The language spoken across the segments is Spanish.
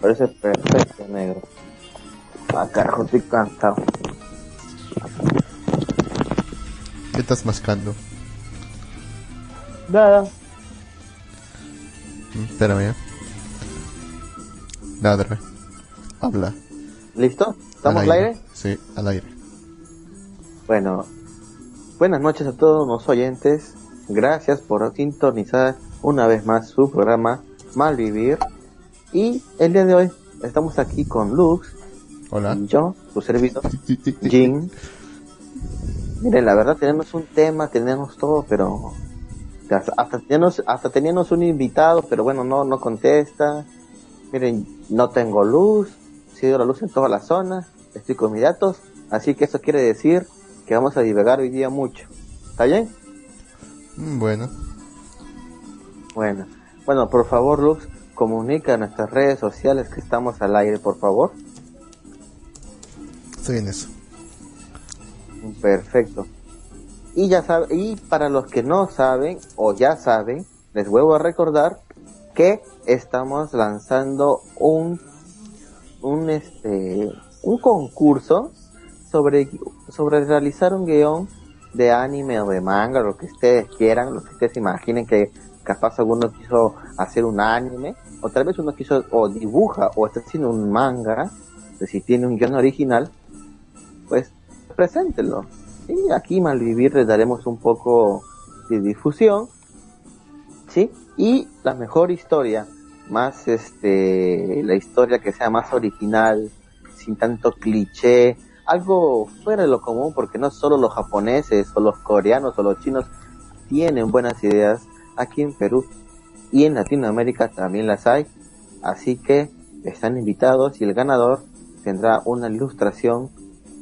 Parece perfecto, negro. Ah, carajo, estoy cansado. ¿Qué estás mascando? Nada. Mm, Espérame. ¿eh? Ladra. Habla. ¿Listo? ¿Estamos al aire? Sí, al aire. Bueno, buenas noches a todos los oyentes. Gracias por sintonizar una vez más su programa Malvivir. Y el día de hoy estamos aquí con Lux, Hola. y yo, su servidor, Jin. Miren, la verdad tenemos un tema, tenemos todo, pero hasta, teníamos, hasta teníamos un invitado, pero bueno, no, no contesta. Miren, no tengo luz, ido la luz en toda la zona, estoy con mis datos, así que eso quiere decir que vamos a divagar hoy día mucho. ¿Está bien? Mm, Bueno, Bueno, bueno, por favor, Lux, comunica en nuestras redes sociales que estamos al aire, por favor. estoy en eso. Perfecto. Y ya sabe, y para los que no saben o ya saben, les vuelvo a recordar que estamos lanzando un un este un concurso sobre sobre realizar un guion de anime o de manga, lo que ustedes quieran, lo que ustedes imaginen que capaz alguno quiso hacer un anime, o tal vez uno quiso, o dibuja, o está haciendo un manga, si tiene un guion original, pues preséntelo. Y aquí Malvivir les daremos un poco de difusión, ¿sí? Y la mejor historia, más este, la historia que sea más original, sin tanto cliché, algo fuera de lo común, porque no solo los japoneses o los coreanos o los chinos tienen buenas ideas, aquí en Perú y en Latinoamérica también las hay, así que están invitados y el ganador tendrá una ilustración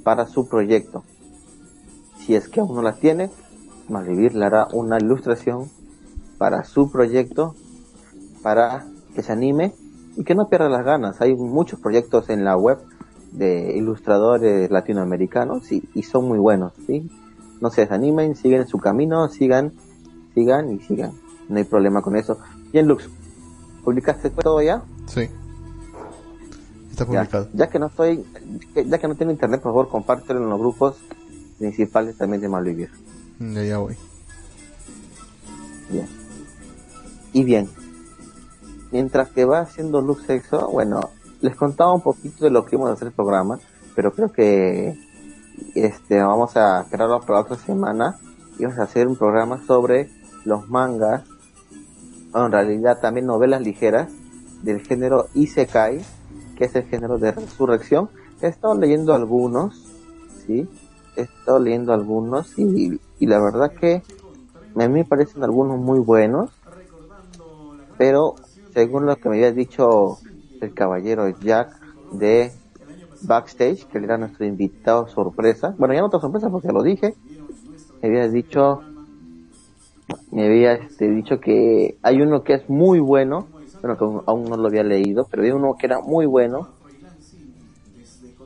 para su proyecto. Si es que aún no la tiene, Malvivir le hará una ilustración para su proyecto para que se anime y que no pierda las ganas. Hay muchos proyectos en la web de ilustradores latinoamericanos y, son muy buenos, ¿sí? No se desanimen, sigan su camino, sigan, sigan y sigan. No hay problema con eso. Bien, Lux, ¿publicaste todo ya? Sí. Está publicado. ya que no estoy, ya que no tengo internet, por favor, compártelo en los grupos principales también de Malvivir. Mm, Ya, ya voy. Bien. Y bien, mientras que va haciendo Lux Sexo, bueno, les contaba un poquito de lo que íbamos a hacer el programa, pero creo que este vamos a crearlo para otra semana y vamos a hacer un programa sobre los mangas, bueno, en realidad también novelas ligeras del género Isekai, que es el género de resurrección. He estado leyendo algunos, sí, he estado leyendo algunos y, y la verdad que a mí me parecen algunos muy buenos, pero según lo que me había dicho el caballero Jack de Backstage, que era nuestro invitado sorpresa, bueno, ya no otra sorpresa porque lo dije, me había dicho, me había este, dicho que hay uno que es muy bueno, bueno, que aún- no lo había leído, pero había uno que era muy bueno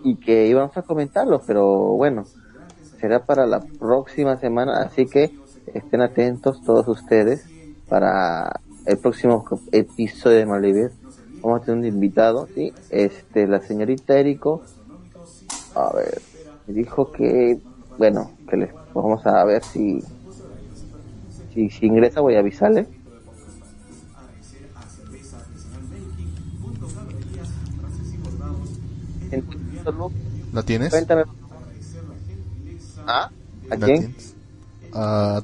y que íbamos a comentarlo, pero bueno, será para la próxima semana, así que estén atentos todos ustedes para el próximo episodio de Malvivir. Vamos a tener un invitado, ¿sí? Este, la señorita Erico, a ver, dijo que, bueno, que les vamos a ver si, si, si ingresa voy a avisarle. ¿La tienes? Cuéntame. ¿Ah? ¿A ¿La quién? tienes?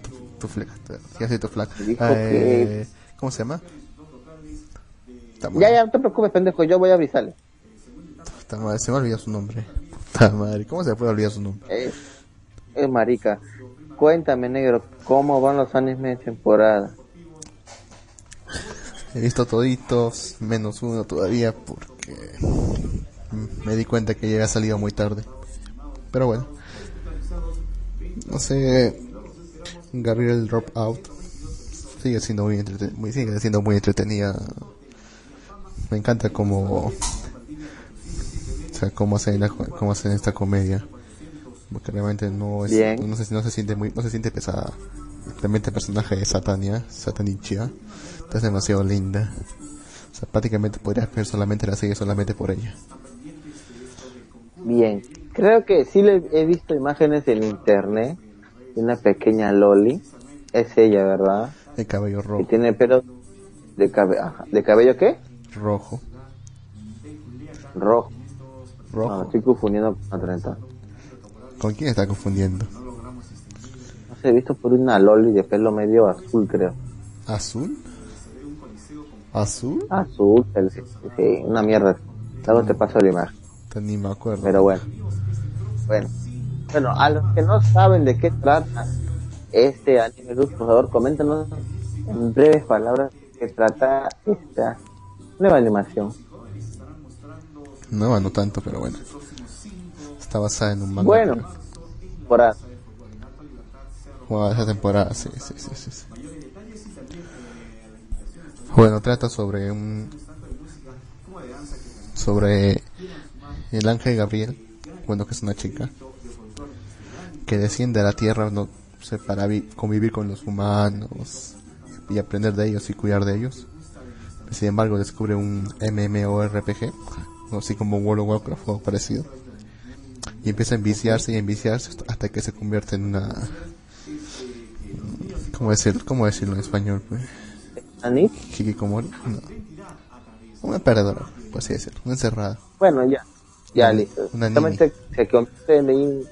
Tu, tu flaca. ¿Qué hace tu dijo Eh, ¿Cómo se llama? Ya, ya, no te preocupes, pendejo, yo voy a avisarle. Puta madre, se me olvidó su nombre. Puta madre, ¿cómo se puede olvidar su nombre? Eh, marica, cuéntame, negro, ¿cómo van los animes de temporada? He visto toditos, menos uno todavía, porque me di cuenta que ya había salido muy tarde. Pero bueno, no sé, Gabriel Dropout sigue siendo muy, muy sigue siendo muy entretenida. Me encanta cómo, o sea, cómo hacen, la- cómo hacen esta comedia, porque realmente no es, Bien. no se, no se siente muy, no se siente pesada. Realmente el personaje de Satania, Satanichia, Es demasiado linda. O sea, prácticamente podrías ver solamente la serie solamente por ella. Bien, creo que sí le he visto imágenes en internet de una pequeña Loli. Es ella, ¿verdad? De cabello rojo. tiene pelo de, cabe- ajá, ¿de cabello qué? Rojo. Rojo. No, Rojo. estoy confundiendo con otra entonces. ¿Con quién está confundiendo? No sé, he visto por una Loli de pelo medio azul, creo. ¿Azul? ¿Azul? Azul, el- sí, una mierda. Luego te paso la imagen. Ni me acuerdo. Pero bueno. Bueno. Bueno, a los que no saben de qué trata este anime, Luz, por favor, coméntanos en breves palabras qué trata esta nueva animación. No, no tanto, pero bueno. Está basada en un manga. Bueno, por a- Bueno, esa temporada, sí, sí, sí, sí, sí. Bueno, trata sobre un... Sobre el ángel Gabriel, bueno, que es una chica, que desciende a la tierra no sé, para vi- convivir con los humanos y aprender de ellos y cuidar de ellos. Sin embargo, descubre un MMORPG, así como World of Warcraft o parecido. Y empieza a enviciarse y a enviciarse hasta que se convierte en una ¿Cómo, decir, ¿Cómo decirlo en español? Pues? Anit, ¿Hikikomori? No. Una perdedora, por así decirlo. Una encerrada. bueno, ya, ya listo. una Solamente se convierte en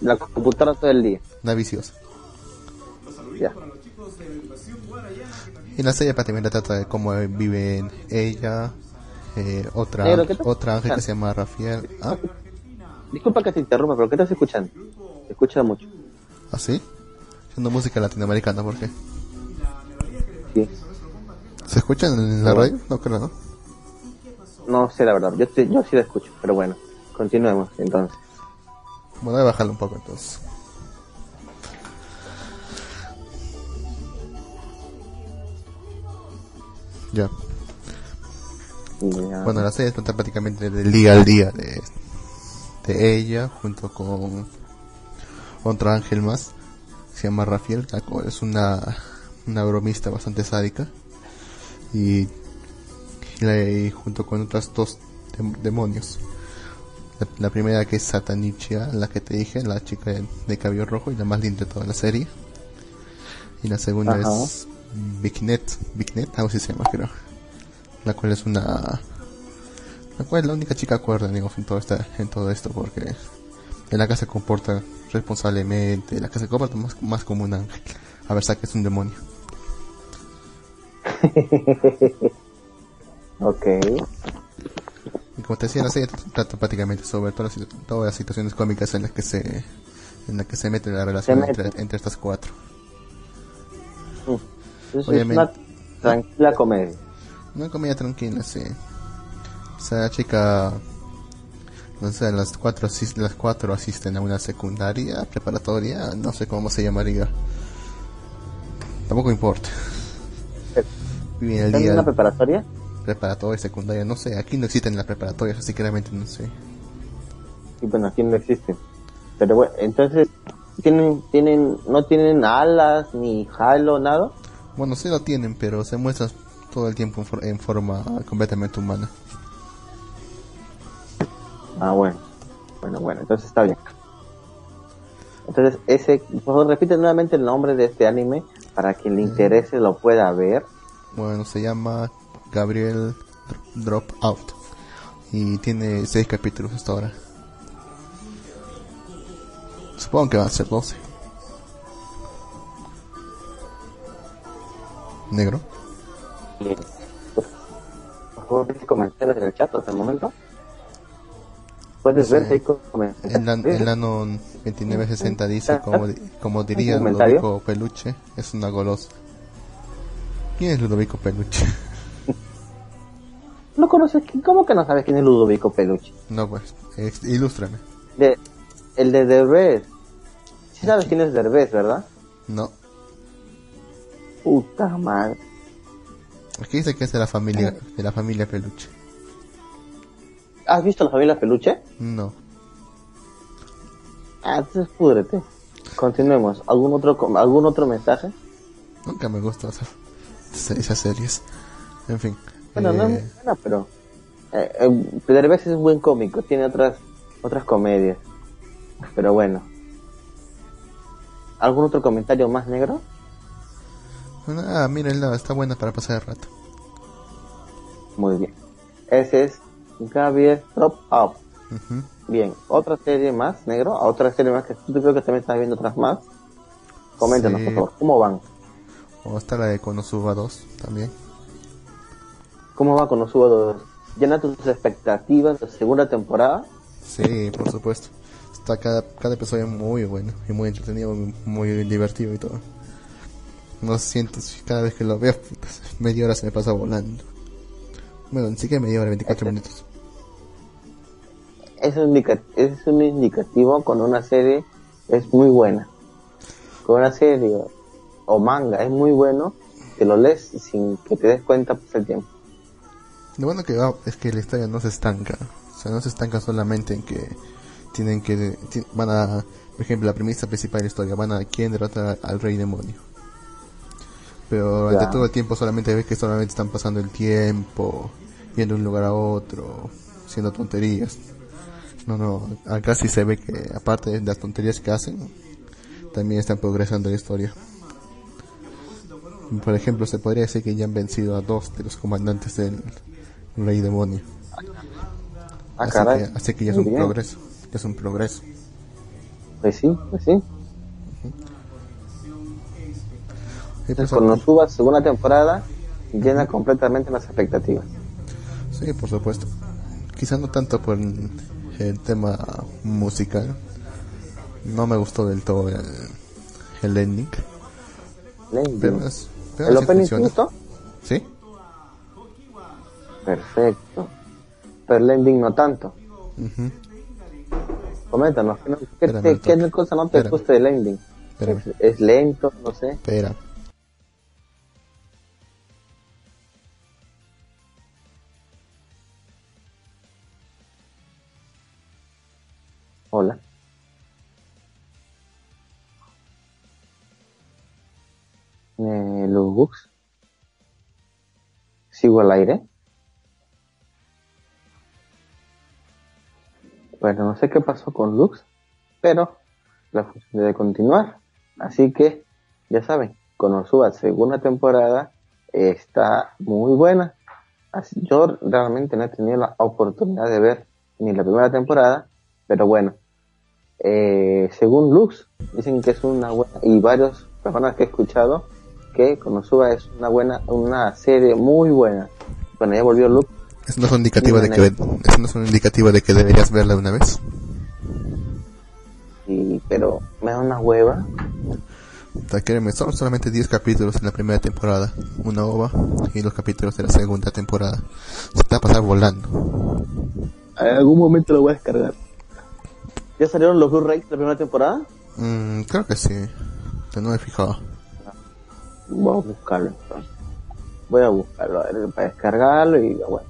la computadora todo el día. Una viciosa. Ya. Y la serie prácticamente trata de cómo viven ella, eh, otra, otra ángel que se llama Rafael. ¿Ah? Disculpa que te interrumpa, pero ¿qué estás escuchando? Se escucha mucho. ¿Así? Haciendo música latinoamericana, ¿por qué? Sí. ¿Se escucha en la radio? No creo, ¿no? No sé la verdad, yo, te- yo sí la escucho, pero bueno, continuemos entonces. Bueno, voy a bajarlo un poco entonces. Ya. Ya. Bueno, la serie trata prácticamente del día al día de, de ella junto con otro ángel más. Se llama Rafael, es una, una bromista bastante sádica. Y, junto con otras dos dem- demonios. La, la primera que es Satanichia, la que te dije, la chica de, de cabello rojo y la más linda de toda la serie. Y la segunda Ajá. es Bignet, Bignet, algo así se llama creo. La cual es una... La cual es la única chica cuerda, digamos, en todo, esta, en todo esto, porque en la que se comporta responsablemente, en la que se comporta más, más como un ángel. A ver, que es un demonio. Ok. Y como te decía, la serie trata prácticamente sobre todas las, todas las situaciones cómicas en las que se en que se mete la relación mete. entre, entre estas cuatro. Obviamente. es una tranquila comedia. Una comedia tranquila, sí. La chica, no sé, las cuatro, las cuatro asisten a una secundaria, preparatoria, no sé cómo se llamaría. Tampoco importa. Viven el ¿Está en día una preparatoria? preparatoria, secundaria, no sé, aquí no existen las preparatorias, así que realmente no sé. Y bueno, aquí no existe. Pero bueno, entonces, ¿tienen, tienen, no tienen alas, ni halo, nada? Bueno, sí lo tienen, pero se muestran todo el tiempo en, for- en forma completamente humana. Ah, bueno. Bueno, bueno, entonces está bien. Entonces, ese, por favor, repite nuevamente el nombre de este anime para quien le interese lo pueda ver. Bueno, se llama Gabriel Drop Out y tiene seis capítulos hasta ahora. Supongo que van a ser 12. Negro. Por favor, comentarios en el chat hasta el momento. Puedes Sí. ver si hay comentarios. El, an- el Anon 2960 dice, como, como diría. Ludovico Peluche, es una golosa. ¿Quién es Ludovico Peluche? ¿No conoces? ¿Cómo que no sabes quién es Ludovico Peluche? no, pues, ilústrame. De, el de Derbez. Sí sabes quién es Derbez, ¿verdad? No. Puta madre. Aquí dice que es de la familia, de la familia Peluche. ¿Has visto la familia Peluche? No. Ah, entonces púdrete. Continuemos. ¿Algún otro, algún otro mensaje? Nunca me gusta, o sea, esas series. En fin. Bueno, no es eh, buena, pero eh, eh, Derbez es un buen cómico, tiene otras otras comedias. Pero bueno. ¿Algún otro comentario más negro? Ah, mírenla, está buena para pasar el rato. Muy bien. Ese es Gabriel Drop Up. Bien, otra serie más, negro, otra serie más que tú creo que también estás viendo otras más. Coméntanos, Sí. por favor, ¿cómo van? O está la de Konosuba 2 también. ¿Cómo va los dos? ¿Llena tus expectativas de segunda temporada? Sí, por supuesto. Está cada, cada episodio muy bueno y muy entretenido, muy, divertido y todo. No siento, si cada vez que lo veo, media hora se me pasa volando. Bueno, ni siquiera media hora, 24 minutos. Es un, es un indicativo con una serie, es muy buena. Con una serie o manga es muy bueno, que lo lees sin que te des cuenta pues el tiempo. Lo bueno que va es que la historia no se estanca. O sea, no se estanca solamente en que tienen que... Van a... Por ejemplo, la premisa principal de la historia. Van a quién derrota al rey demonio. Pero durante todo el tiempo solamente ves que solamente están pasando el tiempo. Yendo de un lugar a otro. Haciendo tonterías. No, no. Acá sí se ve que aparte de las tonterías que hacen. También están progresando la historia. Por ejemplo, se podría decir que ya han vencido a dos de los comandantes del Rey Demonio. Ah, así, caray. que, así que ya es un bien. progreso. Ya es un progreso. Pues sí, pues sí. Pues, Cuando suba segunda temporada, llena completamente las expectativas. sí, por supuesto. Quizá no tanto por el, tema musical. No me gustó del todo el, el ending. Lending. Pero, es, pero ¿El opening gustó? ¿Sí? Perfecto. Pero el ending no tanto. Ujú. Coméntanos, ¿qué, Espérame, qué cosa no te Espérame. gusta del ending? Espérame. Es, es lento, no sé. Espera. Hola. Eh, los. Sigo al aire. Bueno, no sé qué pasó con Lux, pero la función debe continuar. Así que, ya saben, Konosuba segunda temporada está muy buena. Yo realmente no he tenido la oportunidad de ver ni la primera temporada, pero bueno, eh, según Lux, dicen que es una buena, y varias personas que he escuchado, que Konosuba es una buena, una serie muy buena. Bueno, ya volvió Lux, Eso no es un indicativo de que eso no es un indicativo de que deberías verla de una vez. y, pero me da una hueva. Son solamente 10 capítulos en la primera temporada, una ova, y los capítulos de la segunda temporada. Se te va a pasar volando. En algún momento lo voy a descargar. ¿Ya salieron los Blu-rays de la primera temporada? Mm, creo que sí, no me he fijado. Voy a buscarlo entonces. Voy a buscarlo a ver, para descargarlo y bueno.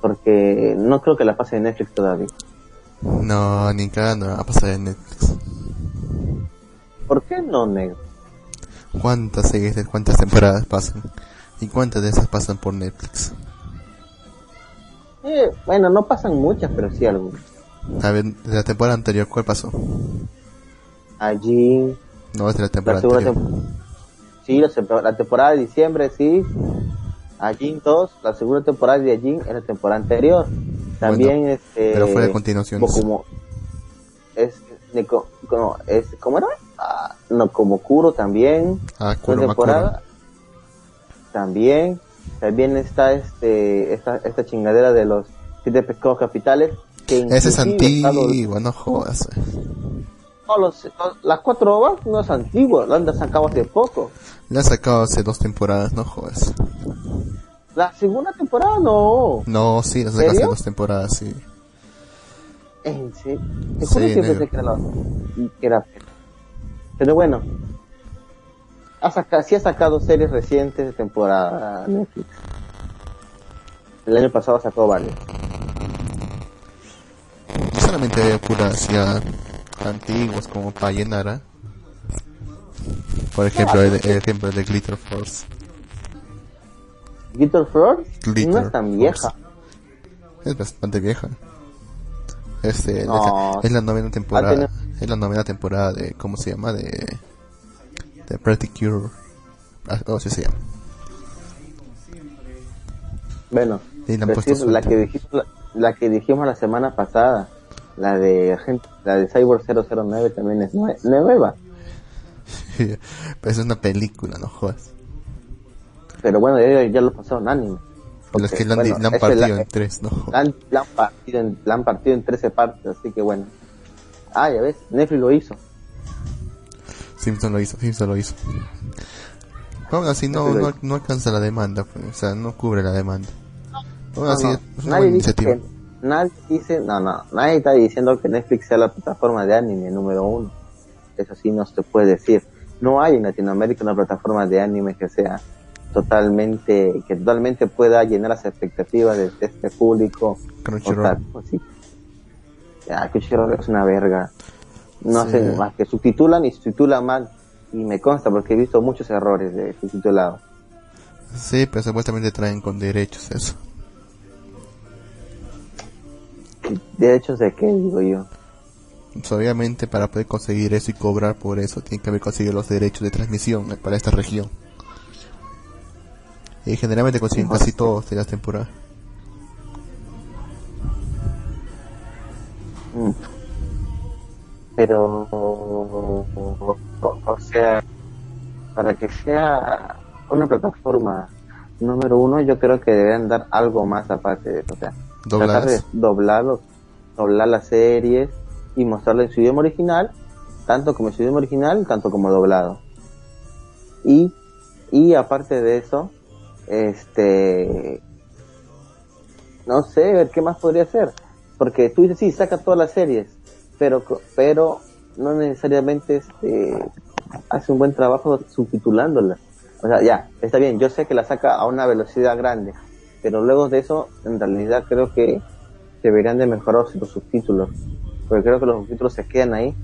Porque no creo que la pase en Netflix todavía. No, ni cada no va a pasar en Netflix. ¿Por qué no, negro? ¿Cuántas series, de cuántas temporadas pasan? ¿Y cuántas de esas pasan por Netflix? Eh, bueno, no pasan muchas, pero sí algunas. De la temporada anterior, ¿cuál pasó? Allí, No, es de la temporada anterior. Sí, la, tempo- la temporada de diciembre, sí. Allí 2, la segunda temporada de Allí en la temporada anterior. También, Bueno, este. pero fue de continuaciones. Como, es, como, es, ¿cómo era? Ah, no, como Kuro también. Ah, Kuro temporada. También. También está este, esta, esta chingadera de los siete pescados capitales. Que Ese es antiguo, no jodas. no, los- los- las cuatro ovas no es antiguo, la han sacado hace poco. La han sacado hace dos temporadas, no jodas. La segunda temporada no. No, sí, la sacaron hace dos temporadas, sí. En serio. Te Sí, que negro. pensé que era la que era Pero bueno. Ha sacado, sí ha sacado series recientes de temporada Netflix. El año pasado sacó varios. Solamente veo puras ya antiguas como para llenar, ¿ah? Por ejemplo, el, el ejemplo de Glitter Force. Glitter Force no Glitter es tan Force. vieja. Es bastante vieja. Este, No, es la novena temporada. tenido- Es la novena temporada de, ¿cómo se llama? De, de Pretty Cure. Ah, Oh, sí se llama. Bueno, Y la, que dijimos, la, la que dijimos la semana pasada, la de la de Cyborg 009 también es nue- nueva. Pero es una película, no jodas. Pero bueno, ya, ya lo pasaron anime. Porque, que la han, bueno, la partido la- en tres, no la han, la han partido en, la han partido en 13 partes, así que bueno. Ah, ya ves, Netflix lo hizo. Simpson lo hizo, Simpson lo hizo. Aún así no, no, no alcanza la demanda, pues, o sea, no cubre la demanda. Aún así no, es una buena iniciativa. que- nadie dice, no, no, nadie está diciendo que Netflix sea la plataforma de anime número uno. Eso sí no se puede decir. No hay en Latinoamérica una plataforma de anime que sea totalmente, que totalmente pueda llenar las expectativas de, de este público. Crunchyroll. otaku, sí. Crunchyroll es una verga. No Sí. hacen más que subtitulan y subtitulan mal. Y me consta porque he visto muchos errores de subtitulado. Sí, pero supuestamente traen con derechos eso. Derechos de qué, digo yo. Pues, obviamente para poder conseguir eso y cobrar por eso tienen que haber conseguido los derechos de transmisión eh, para esta región. Y generalmente consiguen casi todos de las temporadas. Mm. Pero, o, sea, para que sea una plataforma número uno, yo creo que deberían dar algo más aparte de eso. O sea, tratar de doblarlo, doblar las series y mostrarlo en su idioma original, tanto como en su idioma original, tanto como doblado. Y, y aparte de eso, este, no sé, ¿qué más podría hacer? Porque tú dices, sí, saca todas las series, pero, pero no necesariamente este, hace un buen trabajo subtitulándolas. O sea, ya, está bien, yo sé que la saca a una velocidad grande, pero luego de eso, en realidad creo que deberían de mejorar los subtítulos, porque creo que los subtítulos se quedan ahí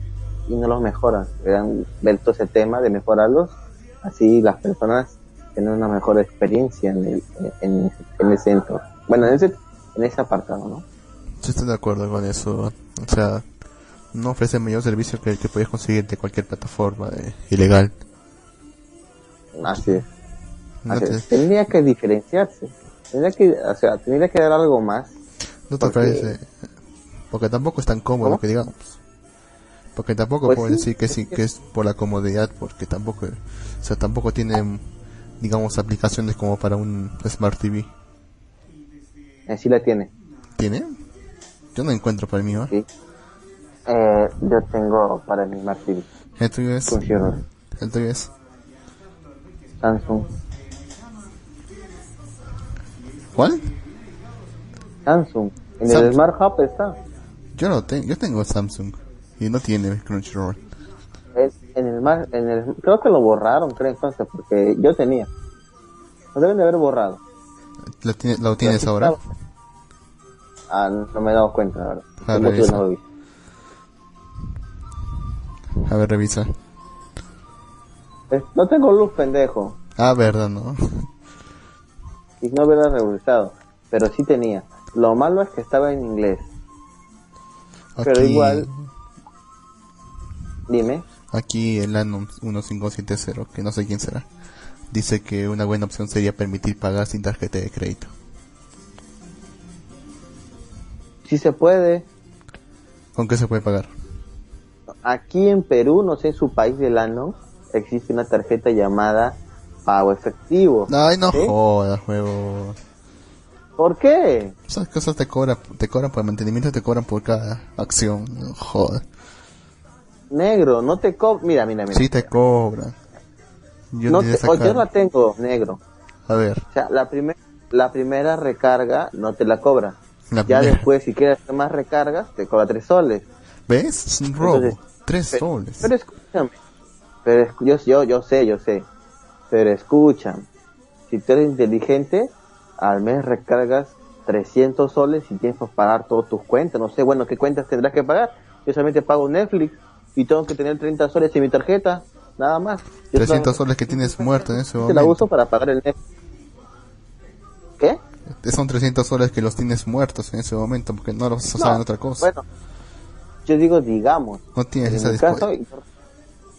y no los mejoran. Deberían ver todo ese tema de mejorarlos, así las personas tienen una mejor experiencia en el, en, en ese centro. Bueno, en ese, en ese apartado, ¿no? Yo estoy de acuerdo con eso. O sea, no ofrece mayor servicio que el que puedes conseguir de cualquier plataforma eh, ilegal. Así es. No Así te, es. Tendría que diferenciarse. Tendría que, o sea, tendría que dar algo más. no te porque- parece. Porque tampoco es tan cómodo ¿Cómo? que digamos. Porque tampoco Pues puedes sí, decir que sí, que es por la comodidad, porque tampoco, o sea, tampoco tiene, digamos, aplicaciones como para un Smart TV. Así la tiene. ¿Tiene? Yo no encuentro para el mío. ¿eh? Sí. Eh, yo tengo para mi Smart TV. El tuyo es, Crunchyroll, el tuyo es. Samsung. ¿Cuál? Samsung. En Samsung. el Smart Hub está. Yo no tengo, yo tengo Samsung y no tiene Crunchyroll. En, en el mar, en el, creo que lo borraron, creo entonces, porque yo tenía. Lo deben de haber borrado. ¿Lo, tiene- lo tienes ahora? estaba. Ah, no me he dado cuenta, la verdad. Revisa. no. A ver, revisa. Eh, No tengo luz, pendejo. Ah, verdad, no. Y no hubiera regresado. Pero sí tenía. Lo malo es que estaba en inglés. Pero igual- Dime. Aquí el Anon 1570, que no sé quién será, dice que una buena opción sería permitir pagar sin tarjeta de crédito. Si se puede. ¿Con qué se puede pagar? Aquí en Perú, no sé, en su país del ano, existe una tarjeta llamada pago efectivo. Ay, no ¿Sí? jodas, juego. ¿Por qué? Esas cosas te cobran, te cobran por mantenimiento, te cobran por cada acción. No jodas. Negro, no te co... Mira, mira, mira. Sí te cobran. Yo no te- yo la tengo, negro. A ver, O sea, la, primer, la primera recarga no te la cobra. la Ya primera. después, si quieres hacer más recargas, te cobra tres soles. ¿ves? Es un robo. Entonces, Tres pero- soles. Pero escúchame. Pero yo, yo, yo sé, yo sé. Pero escúchame. Si tú eres inteligente, al mes recargas 300 soles y tienes que pagar todas tus cuentas. No sé, bueno, ¿qué cuentas tendrás que pagar? Yo solamente pago Netflix y tengo que tener 30 soles en mi tarjeta. nada más. 300 soles que tienes muerto en ese momento. la uso para pagar el Netflix. ¿Qué? Son 300 soles que los tienes muertos en ese momento porque no los usas en otra cosa. Bueno, yo digo digamos. No tienes esa caso,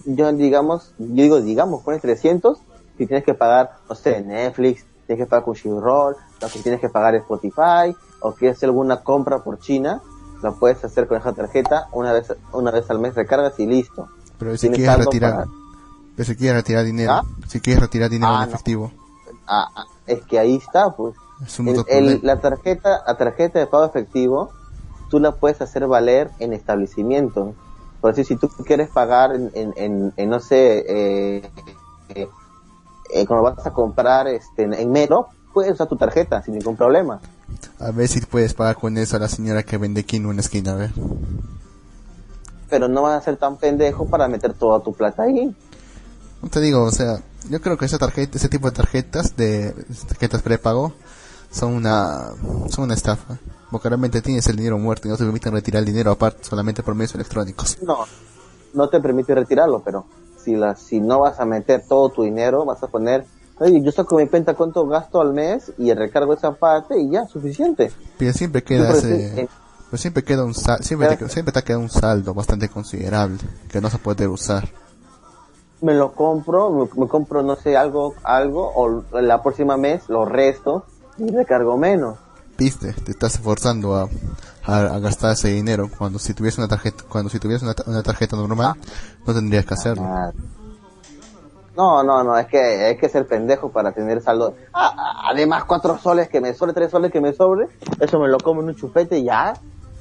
yo digamos, yo digo digamos, pones 300 si tienes que pagar, no sé, Netflix, tienes que pagar Crunchyroll, o que tienes que pagar Spotify, o quieres hacer alguna compra por China, lo puedes hacer con esa tarjeta, una vez, una vez al mes recargas y listo. Pero si quieres retirar, pero si quieres retirar dinero, ¿Ah? si quieres retirar dinero ah, en efectivo. Ah, ah, es que ahí está, pues. la tarjeta, la tarjeta de pago efectivo, tú la puedes hacer valer en establecimientos. Por así, si tú quieres pagar en, en, en, no sé, eh, eh, cuando vas a comprar este, en Mero, puedes usar tu tarjeta sin ningún problema. A ver si puedes pagar con eso a la señora que vende quinoa en la esquina, a ver. Pero no vas a ser tan pendejo para meter toda tu plata ahí. No te digo, o sea, yo creo que esa tarjeta, ese tipo de tarjetas, de tarjetas prepago, son una, son una estafa. Porque realmente tienes el dinero muerto y no te permiten retirar el dinero aparte, solamente por medios electrónicos. No, no te permite retirarlo, pero si, la, si no vas a meter todo tu dinero, vas a poner Oye, yo saco mi cuenta cuánto gasto al mes y recargo esa parte y ya, suficiente. Pero siempre queda ese, pues siempre queda un siempre, te, siempre te queda un saldo bastante considerable que no se puede usar. Me lo compro, me, compro no sé algo, algo o la próxima mes lo resto y recargo menos. Viste, te estás esforzando a, a, gastar ese dinero cuando si tuviese una tarjeta, cuando si tuviese una, tarjeta normal no tendrías que hacerlo. Ah, no, no, no, es que hay que ser pendejo para tener saldo. Ah, además, cuatro soles que me sobre, tres soles que me sobre, eso me lo como en un chupete y ya.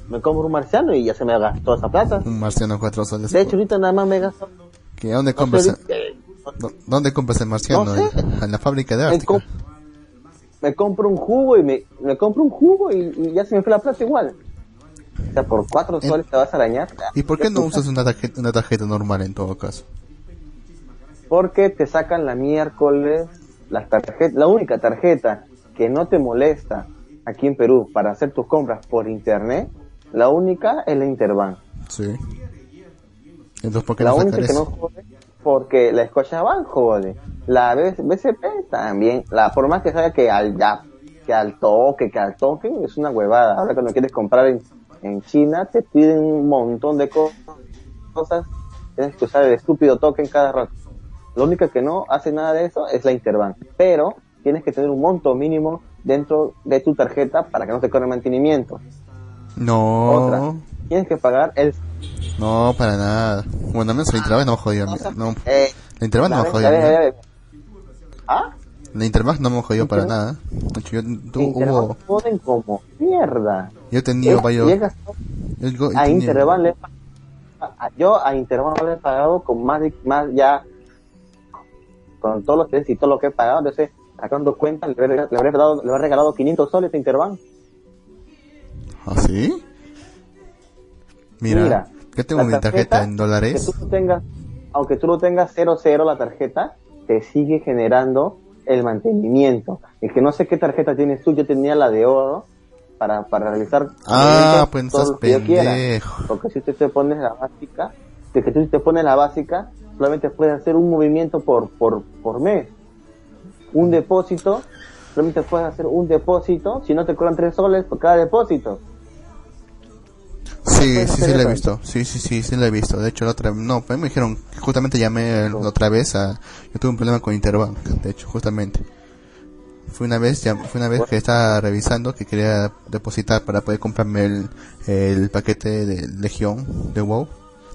Me compro un marciano y ya se me gastó esa plata. Un marciano cuatro soles. De hecho, ahorita nada más me gasto. ¿Qué, ¿Dónde compras? el, ¿Dónde compras el marciano? En la fábrica de Ártica. Me, compro un jugo y me, me compro un jugo y, ya se me fue la plata igual. O sea, por cuatro soles te vas a arañar. ¿Y por qué no usas una tarjeta, una tarjeta normal en todo caso? porque te sacan la miércoles la tarjeta, la única tarjeta que no te molesta aquí en Perú para hacer tus compras por internet, la única es la Interbank. Sí. Entonces, ¿por qué la única que no jode porque la Scotiabank jode. La BCP también, la por más que sabe que al ya, que al toque, que al toque es una huevada. Ahora cuando quieres comprar en, en China te piden un montón de cosas, tienes que usar el estúpido token cada rato. La única que no hace nada de eso es la Interbank. Pero tienes que tener un monto mínimo dentro de tu tarjeta para que no te corra mantenimiento. No. Otra, tienes que pagar el... No, para nada. Bueno, al menos la Interbank no me jodió. No, eh, la Interbank no me jodió. ¿Ah? La Interbank no me jodió para nada. Yo, tú, hubo... joden como mierda. Yo he tenido varios... a Interbank le yo a Interbank le he pagado con más, más ya con todos los que y todo lo que he pagado, entonces, sacando cuenta, le habré, le regalado, le regalado 500 soles a Interbank. ¿Ah, sí? Mira, ¿qué tengo mi tarjeta en dólares? tú tengas, aunque tú no tengas 00 la tarjeta, te sigue generando el mantenimiento. Es que no sé qué tarjeta tienes tú, yo tenía la de oro para, para realizar ah, pues todo lo que yo quiera. Porque si usted te pones la básica, de que tú te pones la básica, solamente puedes hacer un movimiento por, por, por mes. Un depósito, solamente puedes hacer un depósito, si no te cobran tres soles por cada depósito. Sí, sí, sí, lo he visto. Sí, sí, sí, sí, lo he visto. De hecho, la otra no, pues me dijeron, justamente llamé la otra vez a, yo tuve un problema con Interbank, de hecho, justamente. Fue una vez, ya, fue una vez que estaba revisando que quería depositar para poder comprarme el, el paquete de Legión de WoW,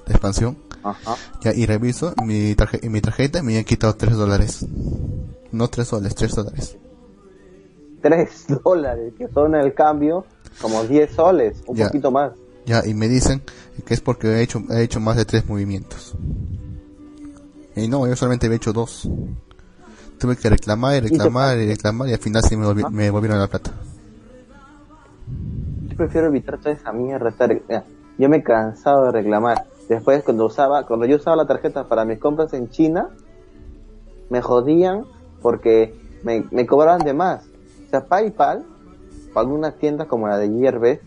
de expansión ya, y reviso mi, tarjeta, mi tarjeta me han quitado 3 dólares. No 3 soles, 3 dólares. 3 dólares, que son el cambio como 10 soles, un poquito más. Ya, y me dicen que es porque he hecho, he hecho más de 3 movimientos. Y no, yo solamente he hecho 2. Tuve que reclamar y reclamar y, reclamar y al final sí me, me volvieron la plata. Yo prefiero evitar toda esa mierda. Yo me he cansado de reclamar Después cuando usaba, cuando yo usaba la tarjeta para mis compras en China, me jodían porque me, me cobraban de más. O sea, PayPal, para algunas tiendas como la de Yerbes,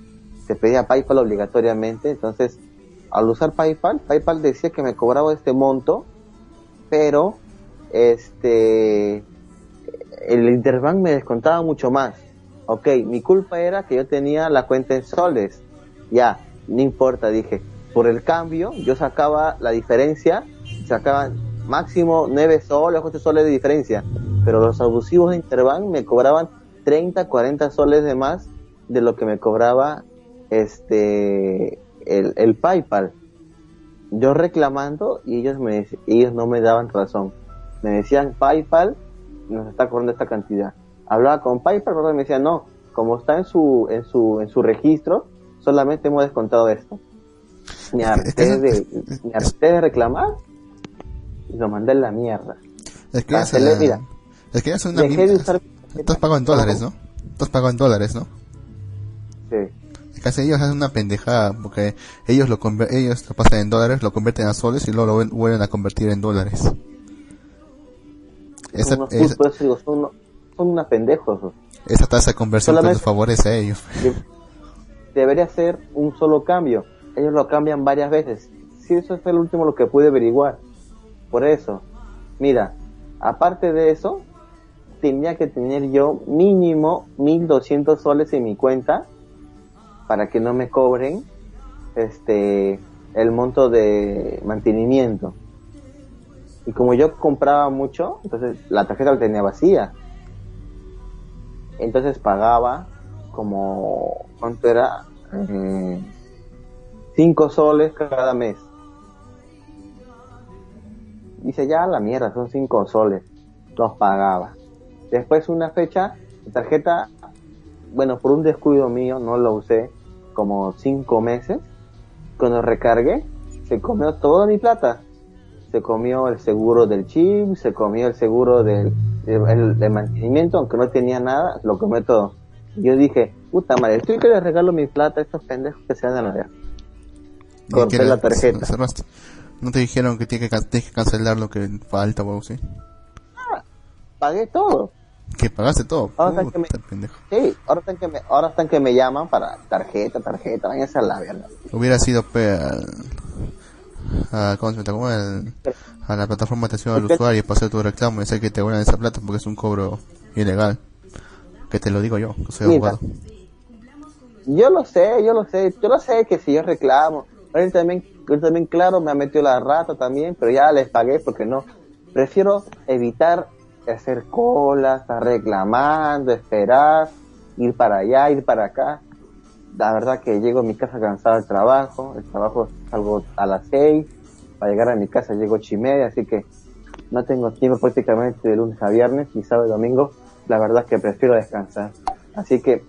se pedía PayPal obligatoriamente. Entonces, al usar PayPal, PayPal decía que me cobraba este monto pero este el Interbank me descontaba mucho más. Ok, mi culpa era que yo tenía la cuenta en soles. Ya, no importa, dije. Por el cambio, yo sacaba la diferencia, sacaba máximo 9 soles, 8 soles de diferencia. Pero los abusivos de Interbank me cobraban 30, 40 soles de más de lo que me cobraba este el, el PayPal. Yo reclamando y ellos me ellos no me daban razón. Me decían PayPal nos está cobrando esta cantidad. Hablaba con PayPal, pero me decía, no, como está en su, en su, en su registro, solamente hemos descontado esto. Me harté, de, me harté de reclamar y lo mandé en la mierda. Es que, es, la, mira, es que es una dejé de usar Estás pagado en dólares, ¿no? Estás pagado en dólares, ¿no? Sí. Casi ellos hacen una pendejada porque ellos lo ellos lo pasan en dólares, lo convierten a soles y luego lo vuelven a convertir en dólares. Esa, son, unos pendejos. Esa tasa de conversión pues les favorece a ellos. Debería ser un solo cambio. Ellos lo cambian varias veces. Si eso es el último lo que pude averiguar. Por eso, mira, aparte de eso, tenía que tener yo mínimo 1200 soles en mi cuenta para que no me cobren este el monto de mantenimiento. Y como yo compraba mucho, entonces la tarjeta la tenía vacía. Entonces pagaba como, ¿cuánto era? 5 soles cada mes. Dice, ya la mierda, son 5 soles. Los pagaba. Después una fecha, la tarjeta, bueno, por un descuido mío, no lo usé como 5 meses. Cuando recargué, se comió toda mi plata se comió el seguro del chip, se comió el seguro del, mantenimiento, aunque no tenía nada, lo comió todo. Yo dije, puta madre, estoy que le regalo mi plata a estos pendejos que se dan a la Corté la tarjeta. ¿No te dijeron que tienes que, que cancelar lo que falta o algo así? Ah, pagué todo. ¿Que pagaste todo? Ahora están que me, sí, ahora están que me, ahora están que me llaman para tarjeta, tarjeta, váyanse a la verga. Hubiera sido pe a, ¿cómo se llama? a la plataforma de atención al usuario para hacer tu reclamo y hacer que te vuelvan esa plata porque es un cobro ilegal. Que te lo digo yo, que soy abogado. Yo lo sé, yo lo sé, yo lo sé que si yo reclamo, él también, él también claro me ha metido la rata también, pero ya les pagué porque no. Prefiero evitar hacer colas, estar reclamando, esperar, ir para allá, ir para acá la verdad que llego a mi casa cansado del trabajo, el trabajo salgo a las seis, para llegar a mi casa llego ocho y media, así que no tengo tiempo prácticamente de lunes a viernes y sábado y domingo, la verdad que prefiero descansar. Así que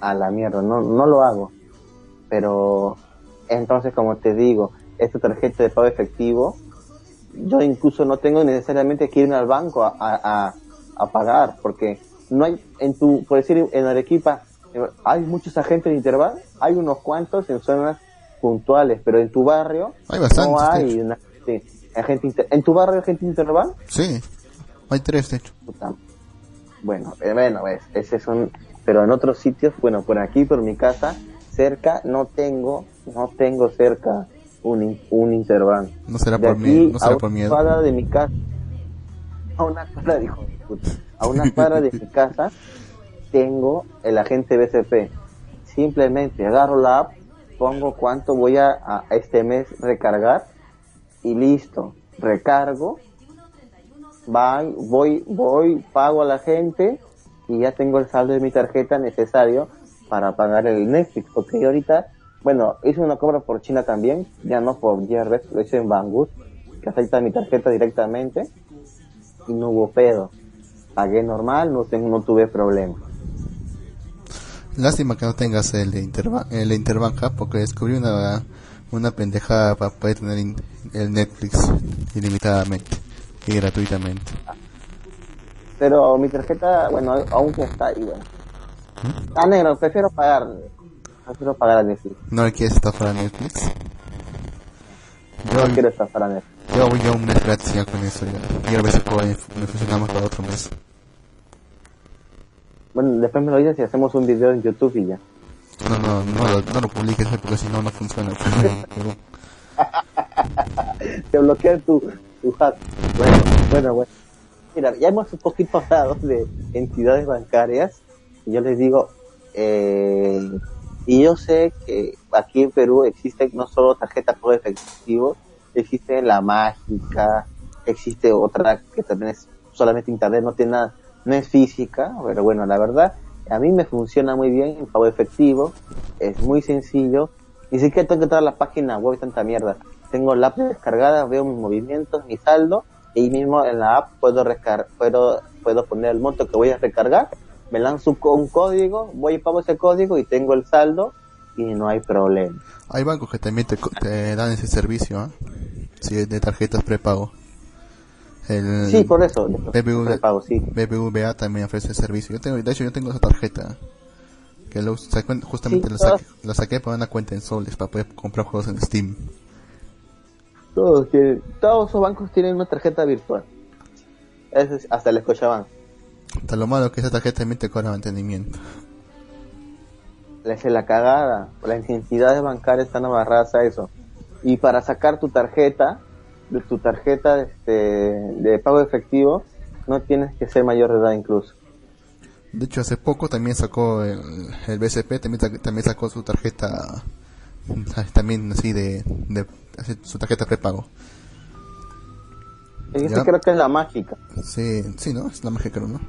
a la mierda, no, no lo hago. Pero entonces, como te digo, esta tarjeta de pago efectivo, yo incluso no tengo necesariamente que irme al banco a, a, a pagar, porque no hay, en tu, por decir, en Arequipa, hay muchos agentes de Interval, hay unos cuantos en zonas puntuales, pero en tu barrio hay no hay una, agente ¿En tu barrio hay agente de Interval? Sí, hay tres de hecho. Bueno, eh, bueno, ves, ese son, pero en otros sitios, bueno, por aquí, por mi casa, cerca, no tengo, no tengo cerca un, un Interbank. No será por miedo, no será por miedo. A una de mi casa, a una cuadra, dijo, a una cuadra de mi casa tengo el agente BCP. Simplemente agarro la app, pongo cuánto voy a, este mes recargar y listo. Recargo, voy, voy, voy, pago a la gente y ya tengo el saldo de mi tarjeta necesario para pagar el Netflix. Porque ahorita, bueno, hice una compra por China también, ya no por GRS, lo hice en Banggood, que acepta mi tarjeta directamente y no hubo pedo. Pagué normal, no, tengo, no tuve problema. Lástima que no tengas el, el Interbank porque descubrí una, una pendejada para poder tener el Netflix ilimitadamente y gratuitamente. Pero mi tarjeta, bueno, aún está ahí, bueno. ¿Mm? Ah, negro, prefiero pagar. Prefiero pagar a Netflix. ¿No le quieres estafar a Netflix? Yo no quiero estafar a Netflix. Yo voy a un mes gratis ya con eso ya. Y a ver si puedo, me funcionamos para otro mes. Bueno, después me lo dices y hacemos un video en YouTube y ya. No, no, no, no, lo publiques porque si no, no funciona. Te bloquea tu, tu hack. Bueno, bueno, bueno. Mira, ya hemos un poquito hablado de entidades bancarias. Y yo les digo, eh, y yo sé que aquí en Perú existe no solo tarjeta por efectivo, existe la mágica, existe otra que también es solamente internet, no tiene nada, no es física, pero bueno, la verdad, a mí me funciona muy bien en pago efectivo, es muy sencillo, ni siquiera tengo que entrar a la página web tanta mierda. Tengo la app descargada, veo mis movimientos, mi saldo, y mismo en la app puedo recar puedo, puedo poner el monto que voy a recargar, me lanzo un código, voy y pago ese código y tengo el saldo y no hay problema. Hay bancos que también te, te dan ese servicio, ¿eh? Sí, de tarjetas prepago. El sí, por eso. prepago, sí. BBVA también ofrece servicio. Yo tengo, de hecho, yo tengo esa tarjeta. Que lo, justamente la, saqué, la, saqué, para una cuenta en soles para poder comprar juegos en Steam. Todos, todos esos bancos tienen una tarjeta virtual. Es, hasta el Scotiabank. Hasta lo malo que esa tarjeta también te cobra mantenimiento. Le hace la cagada. Las entidades bancarias están amarradas a eso. Y para sacar tu tarjeta, de tu tarjeta este, de pago efectivo, no tienes que ser mayor de edad incluso. De hecho, hace poco también sacó el, el BCP, también, también sacó su tarjeta, también así de, de su tarjeta prepago. Ese creo que es la mágica. Sí, sí, ¿no? Es la mágica, ¿no?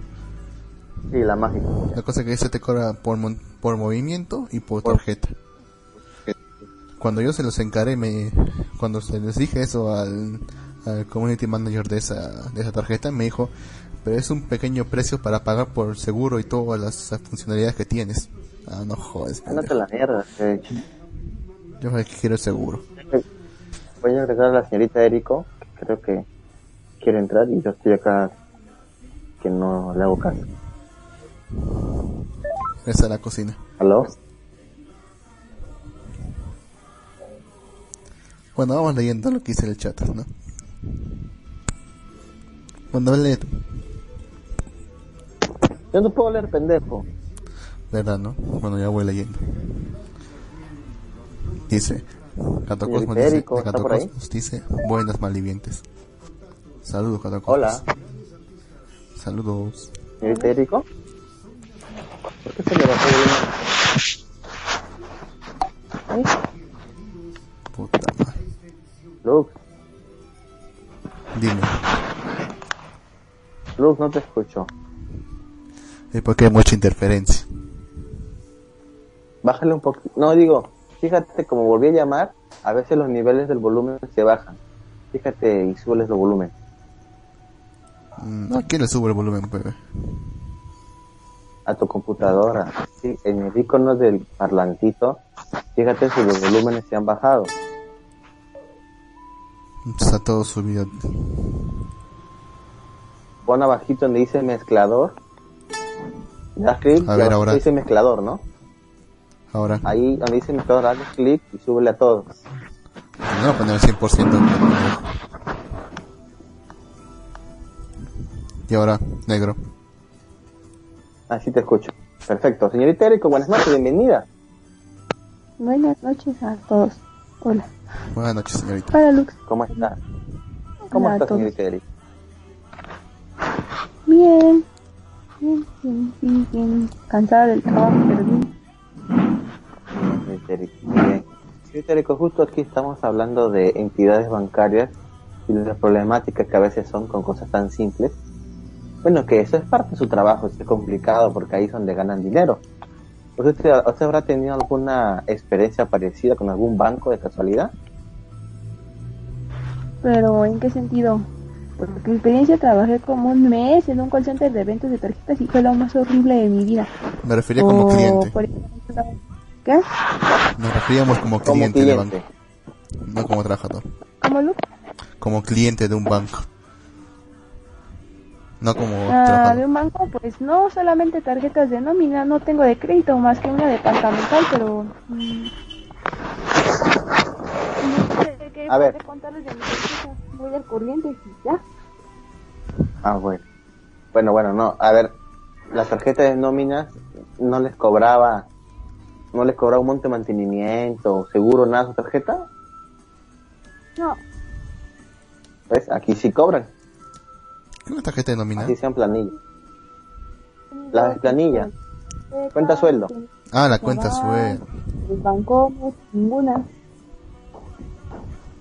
Sí, la mágica. La cosa que se te cobra por, por movimiento y por tarjeta cuando yo se los encaré, me, cuando se les dije eso al, community manager de esa, de esa tarjeta, me dijo, pero es un pequeño precio para pagar por seguro y todas las funcionalidades que tienes. Ah, no jodes. Ándate la mierda, Yo quiero el seguro. Voy a agregar a la señorita Erico, que creo que quiere entrar y yo estoy acá que no le hago caso. Esa es la cocina. ¿Aló? Bueno, vamos leyendo lo que dice el chat, ¿no? Cuando lee Yo no puedo leer pendejo. ¿Verdad, no? Bueno, ya voy leyendo. Dice, Gato Cosmos dice, Gato Cosmos dice, buenas malvivientes. Saludos, Gato Cosmos. Hola. Saludos. Erico? ¿Por qué se le bajó ¿Ahí? Puta madre. Lux. Dime. Lux, no te escucho. ¿Y por qué hay mucha interferencia? Bájale un poquito. No, digo, fíjate, como volví a llamar, a veces los niveles del volumen se bajan. Fíjate y subeles el volumen. Mm, ¿A quién le sube el volumen, bebé? A tu computadora. Sí, en el icono del parlantito, fíjate si los volúmenes se han bajado. Está todo subido. Pon abajito donde dice mezclador. Das clic, a ver, ahora. dice mezclador, ¿no? Ahora. Ahí donde dice mezclador, haz clic y súbele a todos. No, poner el 100%. Y ahora, negro. Así te escucho. Perfecto. Señorita Erico, buenas noches, bienvenida. Buenas noches a todos. Hola. Buenas noches, señorita. Hola, Lux. ¿Cómo está? ¿Cómo está, señorita Eric? Bien. Bien, bien, bien, bien. Cansada del trabajo, pero bien. Bien, Señorita Eric, justo aquí estamos hablando de entidades bancarias y de las problemáticas que a veces son con cosas tan simples. Bueno, que eso es parte de su trabajo, es complicado porque ahí es donde ganan dinero. ¿Usted, ¿Usted habrá tenido alguna experiencia parecida con algún banco de casualidad? Pero, ¿en qué sentido? Porque mi experiencia trabajé como un mes en un call center de eventos de tarjetas y fue lo más horrible de mi vida. Me refería como cliente. ¿Qué? Nos referíamos como cliente, de banco, no como trabajador. ¿Cómo, Lu? Como cliente de un banco. No como ah, de un banco, pues no solamente tarjetas de nómina, no tengo de crédito más que una departamental, pero... Mm, a ver. contarles de mi voy al corriente y ya. Ah, bueno. Bueno, bueno, no. A ver, las tarjetas de nóminas no les cobraba, no les cobraba un monte de mantenimiento, seguro, nada su tarjeta. No. ¿Ves? Aquí sí cobran. ¿Qué una tarjeta de nómina? Así sean planilla. La planilla. Cuenta sueldo. Ah, la cuenta sueldo. El banco, ninguna.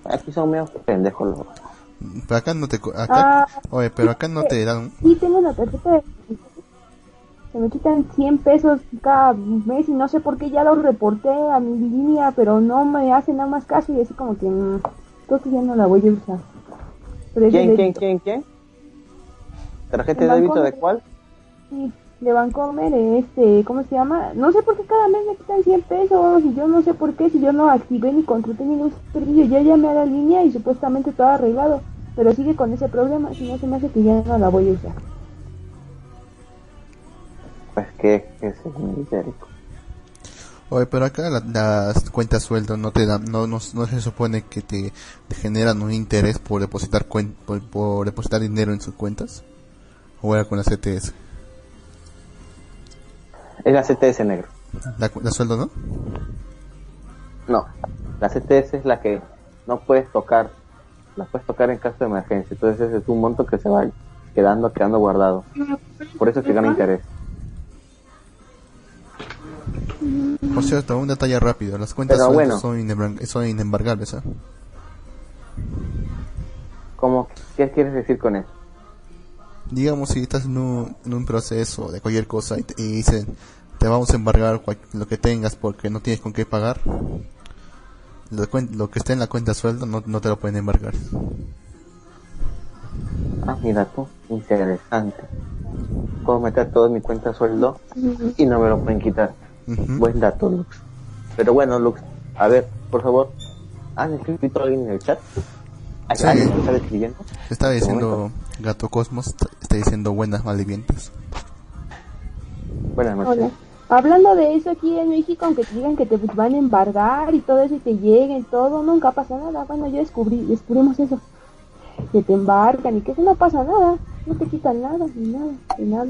Aquí son medio pendejos los. Pero acá no te... Acá, Ah, oye, pero acá no te dan... sí, tengo una tarjeta de... Se me quitan 100 pesos cada mes y no sé por qué ya lo reporté a mi línea, pero no me hace nada más caso y así como que... mm, creo que ya no la voy a usar. Pero ¿Quién, quién, quién, quién? ¿Tarjeta de débito de cuál? Sí, de Bancomer, este, ¿cómo se llama? No sé por qué cada mes me quitan 100 pesos y yo no sé por qué si yo no activé ni contraté ningún servicio. Ya llamé a la línea y supuestamente todo arreglado, pero sigue con ese problema, si no se me hace que ya no la voy a usar. Pues que es militérico. Oye, pero acá la- las cuentas sueldo no te dan, no, no, no se supone que te, te generan un interés por depositar cuen- por, por depositar dinero en sus cuentas. O era con la CTS. Es la CTS negro. La, la sueldo no? No, la CTS es la que no puedes tocar. La puedes tocar en caso de emergencia. Entonces ese es un monto que se va quedando, quedando guardado. Por eso es que gana interés. Por cierto, un detalle rápido. Las cuentas bueno. son, inembar- son inembargables, ¿ah? ¿Cómo? ¿Qué quieres decir con eso? Digamos, si estás en un, en un proceso de cualquier cosa y, te, y dicen, te vamos a embargar cual- lo que tengas porque no tienes con qué pagar, lo, lo que esté en la cuenta sueldo no, no te lo pueden embargar. Ah, mira tú, interesante. Puedo meter todo en mi cuenta sueldo y no me lo pueden quitar. Buen dato, Lux. Pero bueno, Lux, a ver, por favor, ¿han escrito alguien en el chat? ¿Hay Sí. alguien que está escribiendo? Estaba diciendo. Gato Cosmos, está- diciendo buenas malvivientas. Buenas noches. Hola. Hablando de eso aquí en México, aunque te digan que te van a embargar y todo eso y te lleguen todo, nunca pasa nada. Bueno, yo descubrí, descubrimos eso. Que te embarcan y que eso no pasa nada. No te quitan nada, ni nada, ni nada.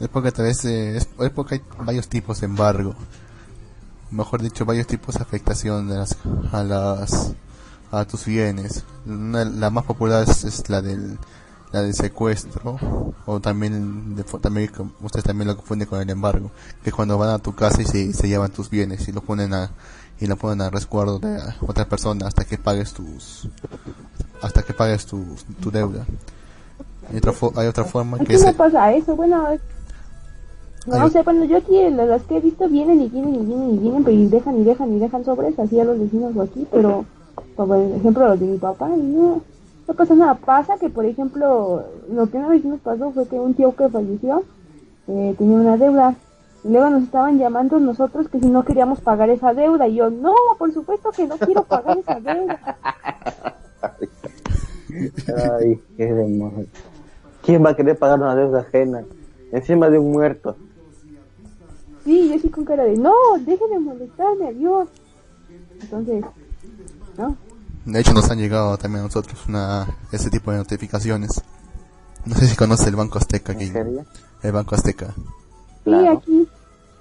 Es porque tal vez eh, es, es porque hay varios tipos de embargo. Mejor dicho, varios tipos de afectación de las, a las a tus bienes. Una- la más popular es, es la del la del secuestro o también de, también ustedes también lo confunden con el embargo, que es cuando van a tu casa y se, se llevan tus bienes y lo ponen a y lo ponen a resguardo de otra persona hasta que pagues tus hasta que pagues tu, tu deuda. Hay otra, hay otra forma que es no pasa eso, bueno, no, Hay- sé, bueno, yo aquí la- las que he visto vienen y vienen y vienen y vienen, pero y dejan y dejan y dejan sobres así a los vecinos o aquí, pero por ejemplo los de mi papá, y no, no pasa nada. Pasa que, por ejemplo, lo que una vez nos pasó fue que un tío que falleció eh, tenía una deuda. Y luego nos estaban llamando nosotros que si no queríamos pagar esa deuda. Y yo, no, por supuesto que no quiero pagar esa deuda. Ay, qué demonio. ¿Quién va a querer pagar una deuda ajena? Encima de un muerto. Sí, yo sí con cara de, no, dejen de molestarme, adiós. Entonces, ¿no? De hecho, nos han llegado también a nosotros una, ese tipo de notificaciones. No sé si conoce el Banco Azteca aquí. El Banco Azteca. Sí, Claro. aquí,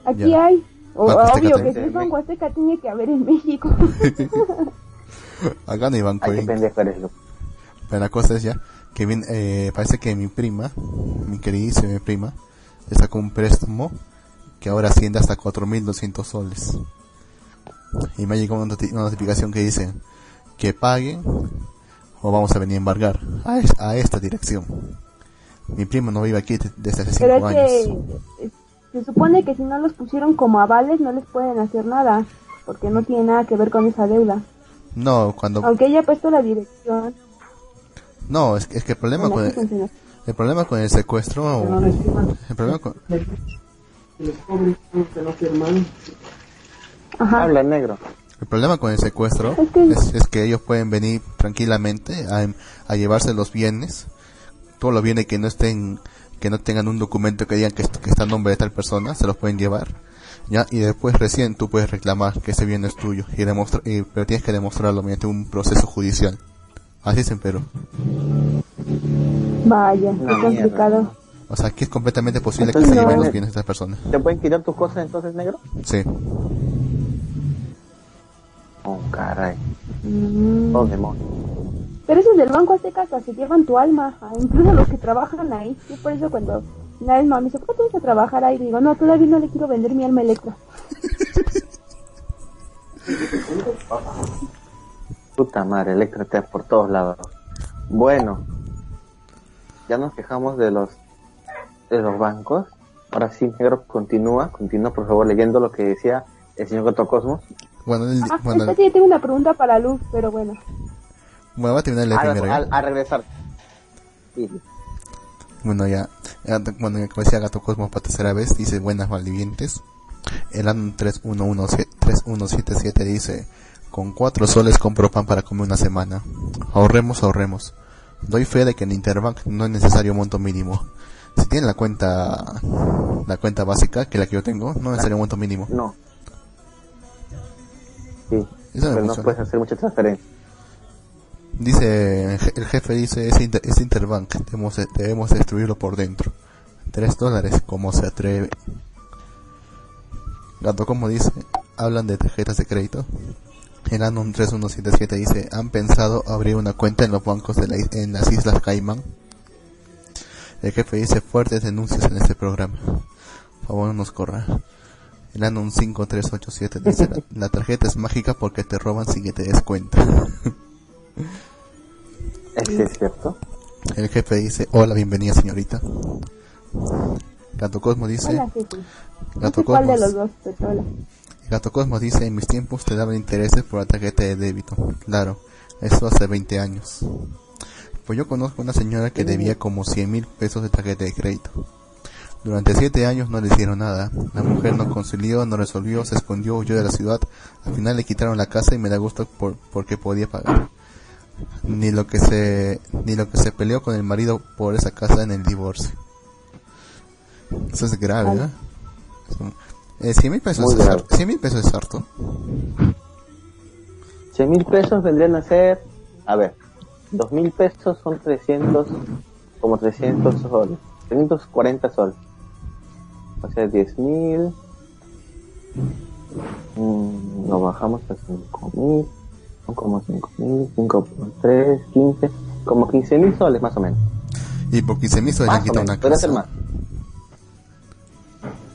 aquí Ya. hay. O- obvio que también. si es Banco Azteca tiene que haber en México. Acá no hay Banco Ay. Pero la cosa es ya que eh, parece que mi prima, mi queridísima prima, le sacó un préstamo que ahora asciende hasta 4.200 soles. Y me ha llegado una notificación que dice que paguen o vamos a venir a embargar a, es- a esta dirección. Mi prima no vive aquí de- desde hace Pero 5 es años. que se supone que si no los pusieron como avales no les pueden hacer nada. Porque no tiene nada que ver con esa deuda. No, cuando... Aunque ella ha puesto la dirección. No, es, es que el problema con el, problema con el secuestro o- el problema con, Ajá. Habla negro. El problema con el secuestro Es que- es, es que ellos pueden venir tranquilamente a, a llevarse los bienes, todos los bienes que no estén que no tengan un documento que digan que, est- que está a nombre de tal persona, se los pueden llevar. Ya, y después recién tú puedes reclamar que ese bien es tuyo y demostrar y- pero tienes que demostrarlo mediante un proceso judicial. Así es en Perú. Vaya, qué complicado. O sea, aquí es completamente posible que se lleven no, los bienes de estas personas. ¿Te pueden quitar tus cosas entonces, negro? Sí. Oh, caray. Mm, Oh, demonios. Pero esos del Banco Azteca hasta se llevan tu alma, incluso los que trabajan ahí. Yo por eso cuando una vez mamá me dice, ¿por qué tienes que trabajar ahí? Digo, no, todavía no le quiero vender mi alma electra. Puta madre, Electra está por todos lados. Bueno, ya nos quejamos de los de los bancos. Ahora sí, negro, continúa, continúa por favor leyendo lo que decía el señor Gato Cosmos. Bueno, ah, bueno sí, tengo una pregunta para Luz, pero bueno. Bueno, va a terminar el primero. A, a, regresar. Sí. Bueno, ya, bueno, como decía Gato Cosmos por tercera vez, dice buenas malvivientes. El año 3177 dice, con cuatro soles compro pan para comer una semana. Ahorremos, ahorremos. Doy fe de que en Interbank no es necesario monto mínimo. Si tienen la cuenta, la cuenta básica, que la que yo tengo, no es necesario monto mínimo. No. Sí, pero no puedes hacer mucha transferencia. Dice, el jefe dice, es, es Interbank, debemos, debemos destruirlo por dentro. Tres dólares, como se atreve? Gato, como dice, hablan de tarjetas de crédito. El Anon 3177 dice, ¿han pensado abrir una cuenta en los bancos de la, en las Islas Caimán? El jefe dice fuertes denuncias en este programa. Por favor, no nos corra. El Anon 5387 dice, la, la, tarjeta es mágica porque te roban sin que te des cuenta. ¿Es cierto? El jefe dice, hola, bienvenida señorita. Gato Cosmo dice, hola, Gato Cosmos, de los dos, hola. Gato Cosmos dice, en mis tiempos te daban intereses por la tarjeta de débito. Claro, eso hace 20 años. Pues yo conozco una señora que debía como 100 mil pesos de tarjeta de crédito. Durante 7 años no le hicieron nada. La mujer no concilió, no resolvió, se escondió, huyó de la ciudad. Al final le quitaron la casa y me da gusto por, porque podía pagar. Ni lo que se, ni lo que se peleó con el marido por esa casa en el divorcio. Eso es grave, ¿eh? Eh, 100 mil pesos, es harto. 100 mil pesos es harto. 100 mil pesos vendrían a ser, a ver, 2 mil pesos son 300, como 300 soles, 340 soles. O sea, 10 mil, mmm, lo bajamos a 5 mil, son como 5 mil, 5 por 3, 15, como 15 mil soles más o menos. Y por 15 mil soles le quitan una casa. Más.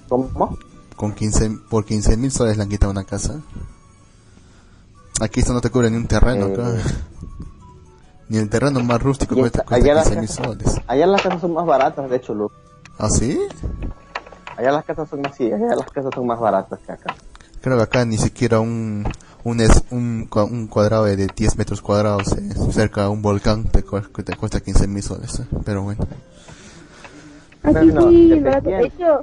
¿Cómo? con 15, por 15 mil soles le han quitado una casa. Aquí esto no te cubre ni un terreno. Eh. Ni el terreno más rústico cuesta, cuesta 15 mil soles. Allá las casas son más baratas, de hecho, Lu. ¿Ah, sí? Allá las casas son más, sí, allá las casas son más baratas que acá. Creo que acá ni siquiera un, un, un, un cuadrado de 10 metros cuadrados eh, cerca de un volcán te, te cuesta 15 mil soles, eh. pero bueno. Aquí sí, de hecho,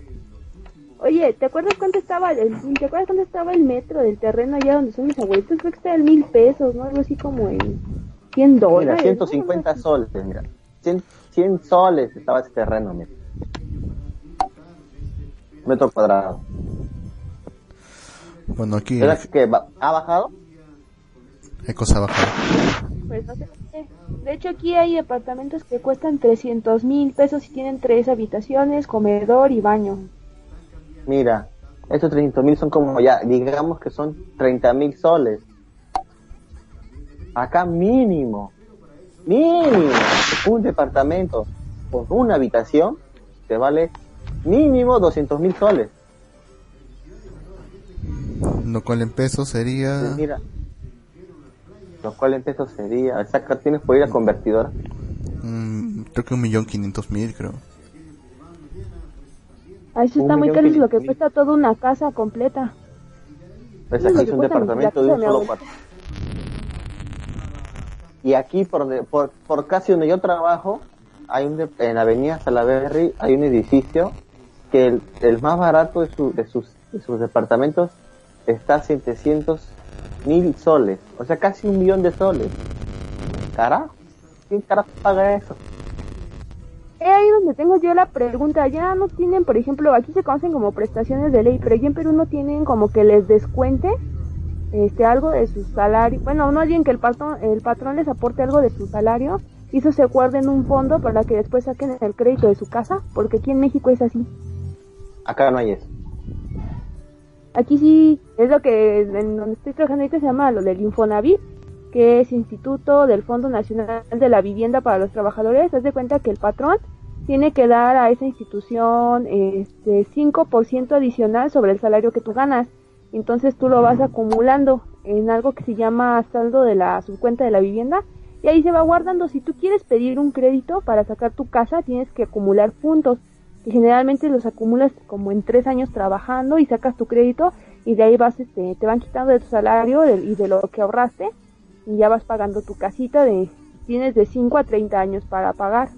Oye, ¿te acuerdas cuánto estaba el, ¿te acuerdas cuánto estaba el metro del terreno allá donde son mis abuelitos? Creo que estaba en mil pesos, ¿no? Algo así como en 100 dólares. Mira, 150 soles, mira. 100, 100 soles estaba ese terreno, mira. Metro cuadrado. Bueno, aquí... ¿Era que ha bajado? ¿Qué cosa ha bajado? Pues no sé. De hecho, aquí hay apartamentos que cuestan 300 mil pesos y tienen tres habitaciones, comedor y baño. Mira, estos 300 mil son como ya, digamos que son 30 mil soles. Acá mínimo, mínimo, un departamento con una habitación te vale mínimo 200 mil soles. Lo cual en pesos sería... Pues mira, lo cual en pesos sería... Saca, ¿Tienes por ir a convertidora? Mm, creo que un millón quinientos mil, creo. Ahí sí está muy caro, es lo que cuesta toda una casa completa. Pues aquí es un departamento de un solo cuarto. Y aquí, por, por, por casi donde yo trabajo, hay un en la avenida Salaberry, hay un edificio que el, más barato de, su, de, sus, de sus departamentos está a 700 mil soles. O sea, casi un millón de soles. ¿Carajo? ¿Quién carajo paga eso? es ahí donde tengo yo la pregunta. Ya no tienen, por ejemplo, aquí se conocen como prestaciones de ley, pero allí en Perú no tienen como que les descuente este algo de su salario. Bueno, no alguien que el patrón, el patrón les aporte algo de su salario y eso se guarde en un fondo para que después saquen el crédito de su casa, porque aquí en México es así. Acá no hay eso. Aquí sí, es lo que en donde estoy trabajando ahorita se llama lo del Infonavit que es Instituto del Fondo Nacional de la Vivienda para los Trabajadores, haz de cuenta que el patrón tiene que dar a esa institución este 5% adicional sobre el salario que tú ganas. Entonces tú lo vas acumulando en algo que se llama saldo de la subcuenta de la vivienda y ahí se va guardando. Si tú quieres pedir un crédito para sacar tu casa, tienes que acumular puntos, que generalmente los acumulas como en tres años trabajando y sacas tu crédito y de ahí vas, este, te van quitando de tu salario y de lo que ahorraste y ya vas pagando tu casita de, tienes de 5 a 30 años para pagar.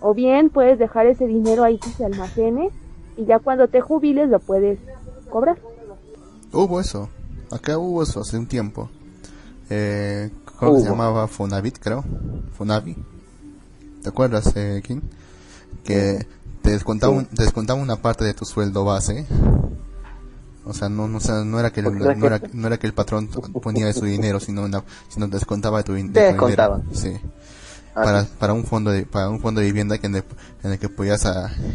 O bien puedes dejar ese dinero ahí que se almacene y ya cuando te jubiles lo puedes cobrar. Hubo eso, acá hubo eso hace un tiempo. Eh, ¿Cómo se llamaba? Fonavit, creo. Fonavi. ¿Te acuerdas, eh, King? Que te descontaba, un, te descontaba una parte de tu sueldo base o sea, no, no, no, era que el, no, era, no era que el patrón ponía de su dinero, sino, sino descontaba de tu, dinero. Sí. Ah, para, para un fondo de, para un fondo de vivienda que en, el, que podías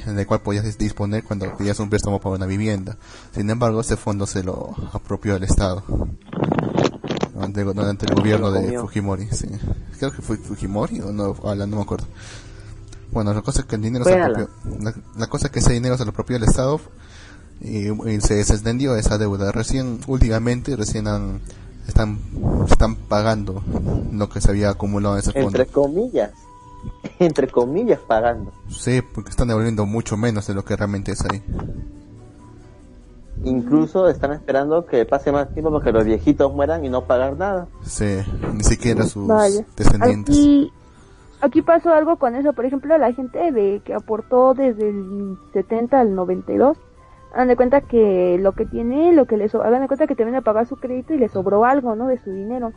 en el cual podías disponer cuando pedías un préstamo para una vivienda. Sin embargo, ese fondo se lo apropió el Estado. Durante, el gobierno de Fujimori, sí. Creo que fue Fujimori o no, no me acuerdo. Bueno, la cosa es que el dinero se apropió, la, cosa es que ese dinero se lo apropió el Estado y, se, extendió esa deuda. Recién, últimamente, recién están, están pagando lo que se había acumulado en ese fondo. Entre comillas, entre comillas pagando. Sí, porque están devolviendo mucho menos de lo que realmente es ahí. Incluso están esperando que pase más tiempo para que los viejitos mueran y no pagar nada. Sí, ni siquiera sus descendientes. Aquí, aquí pasó algo con eso. Por ejemplo, la gente de que aportó desde el 70 al 92 hagan de cuenta que lo que tiene, lo que le sobró, hagan de cuenta que te viene a pagar su crédito y le sobró algo, ¿no? De su dinero.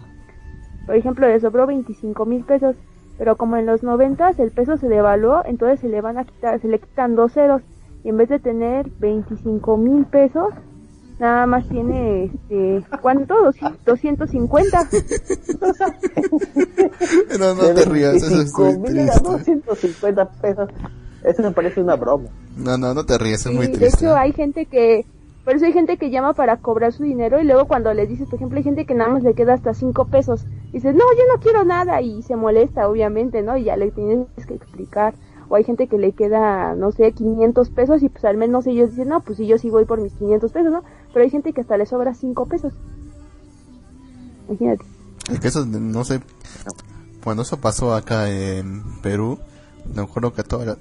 Por ejemplo, le sobró 25 mil pesos, pero como en los 90 el peso se devaluó, entonces se le van a quitar, se le quitan dos ceros y en vez de tener 25 mil pesos, nada más tiene, este, ¿cuánto? 250. no, no te rías, eso es muy triste. 250 pesos eso me parece una broma. No, no, no te ríes, es muy triste. De hecho, hay gente que, por eso hay gente que llama para cobrar su dinero y luego cuando le dices, por ejemplo, hay gente que nada más le queda hasta cinco pesos. Y dices, no, yo no quiero nada y se molesta, obviamente, ¿no? Y ya le tienes que explicar. O hay gente que le queda, no sé, 500 pesos y pues al menos ellos dicen, no, pues sí, yo sí voy por mis 500 pesos, ¿no? Pero hay gente que hasta le sobra cinco pesos. Imagínate. Es que eso, no sé, cuando eso pasó acá en Perú, me acuerdo que todo,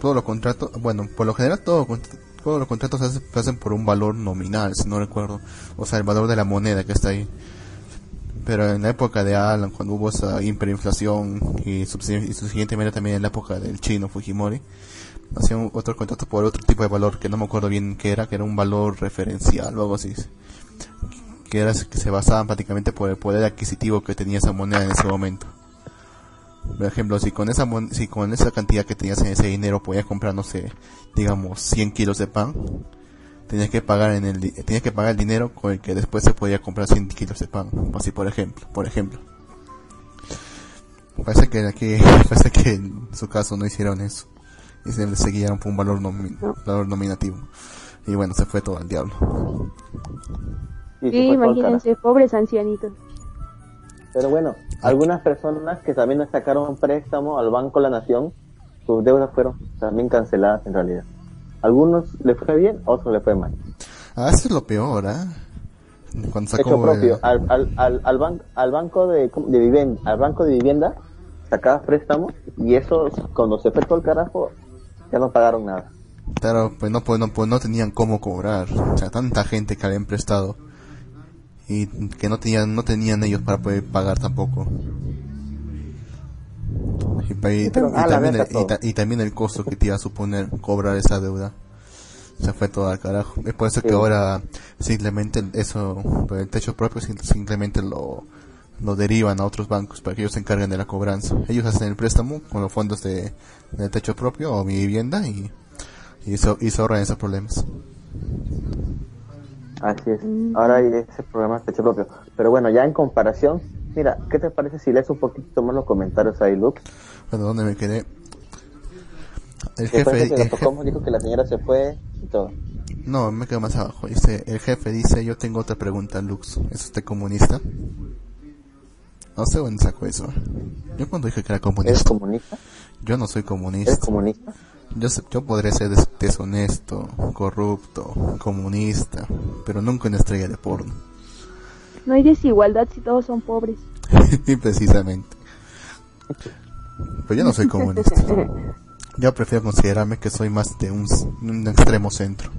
todos los contratos, bueno, por lo general todo, todos los contratos se hacen, por un valor nominal, si no recuerdo. O sea, el valor de la moneda que está ahí. Pero en la época de Alan, cuando hubo esa hiperinflación y, subsiguientemente también en la época del chino Fujimori, hacían otro contrato por otro tipo de valor que no me acuerdo bien qué era, que era un valor referencial o algo así. Que era que se basaban prácticamente por el poder adquisitivo que tenía esa moneda en ese momento. Por ejemplo, si con esa si con esa cantidad que tenías en ese dinero podías comprar, no sé, digamos 100 kilos de pan, tenías que pagar en el tenías que pagar el dinero con el que después se podía comprar 100 kilos de pan, así por ejemplo, por ejemplo. Parece que aquí, parece que en su caso no hicieron eso. Y se seguían por un valor, valor nominativo. Y bueno, se fue todo al diablo. Sí, imagínense, pobres ancianitos. Pero bueno, algunas personas que también sacaron préstamo al Banco La Nación, sus deudas fueron también canceladas en realidad. Algunos le fue bien, otros le fue mal. Ah, eso es lo peor, ¿eh? Cuando sacó propio, al, al, al, al, al banco de, de vivienda, al banco de vivienda sacaba préstamos y eso cuando se fue todo el carajo ya no pagaron nada. Claro, pues no, pues no, pues no tenían cómo cobrar. O sea, tanta gente que habían prestado y que no tenían no tenían ellos para poder pagar tampoco. Y, también el, costo que te iba a suponer cobrar esa deuda. Se fue todo al carajo. Es por eso que ahora simplemente eso el techo propio simplemente lo lo derivan a otros bancos para que ellos se encarguen de la cobranza ellos hacen el préstamo con los fondos de del techo propio o mi vivienda y y eso y se ahorran esos problemas Así es. Mm. Ahora hay ese programa hecho propio. Pero bueno, ya en comparación, mira, ¿qué te parece si lees un poquito más los comentarios ahí, Luke? Bueno, ¿dónde me quedé? El jefe que dijo que la señora se fue y todo. No, me quedo más abajo. Dice, el jefe dice, yo tengo otra pregunta, Lux. ¿Es usted comunista? No sé dónde sacó eso. Yo cuando dije que era ¿Eres comunista, comunista? yo no soy ¿Eres comunista. comunista? Yo, yo podré ser des- deshonesto, corrupto, comunista, pero nunca una estrella de porno. No hay desigualdad si todos son pobres. Precisamente. Pero yo no soy comunista. Yo prefiero considerarme que soy más de un, extremo centro.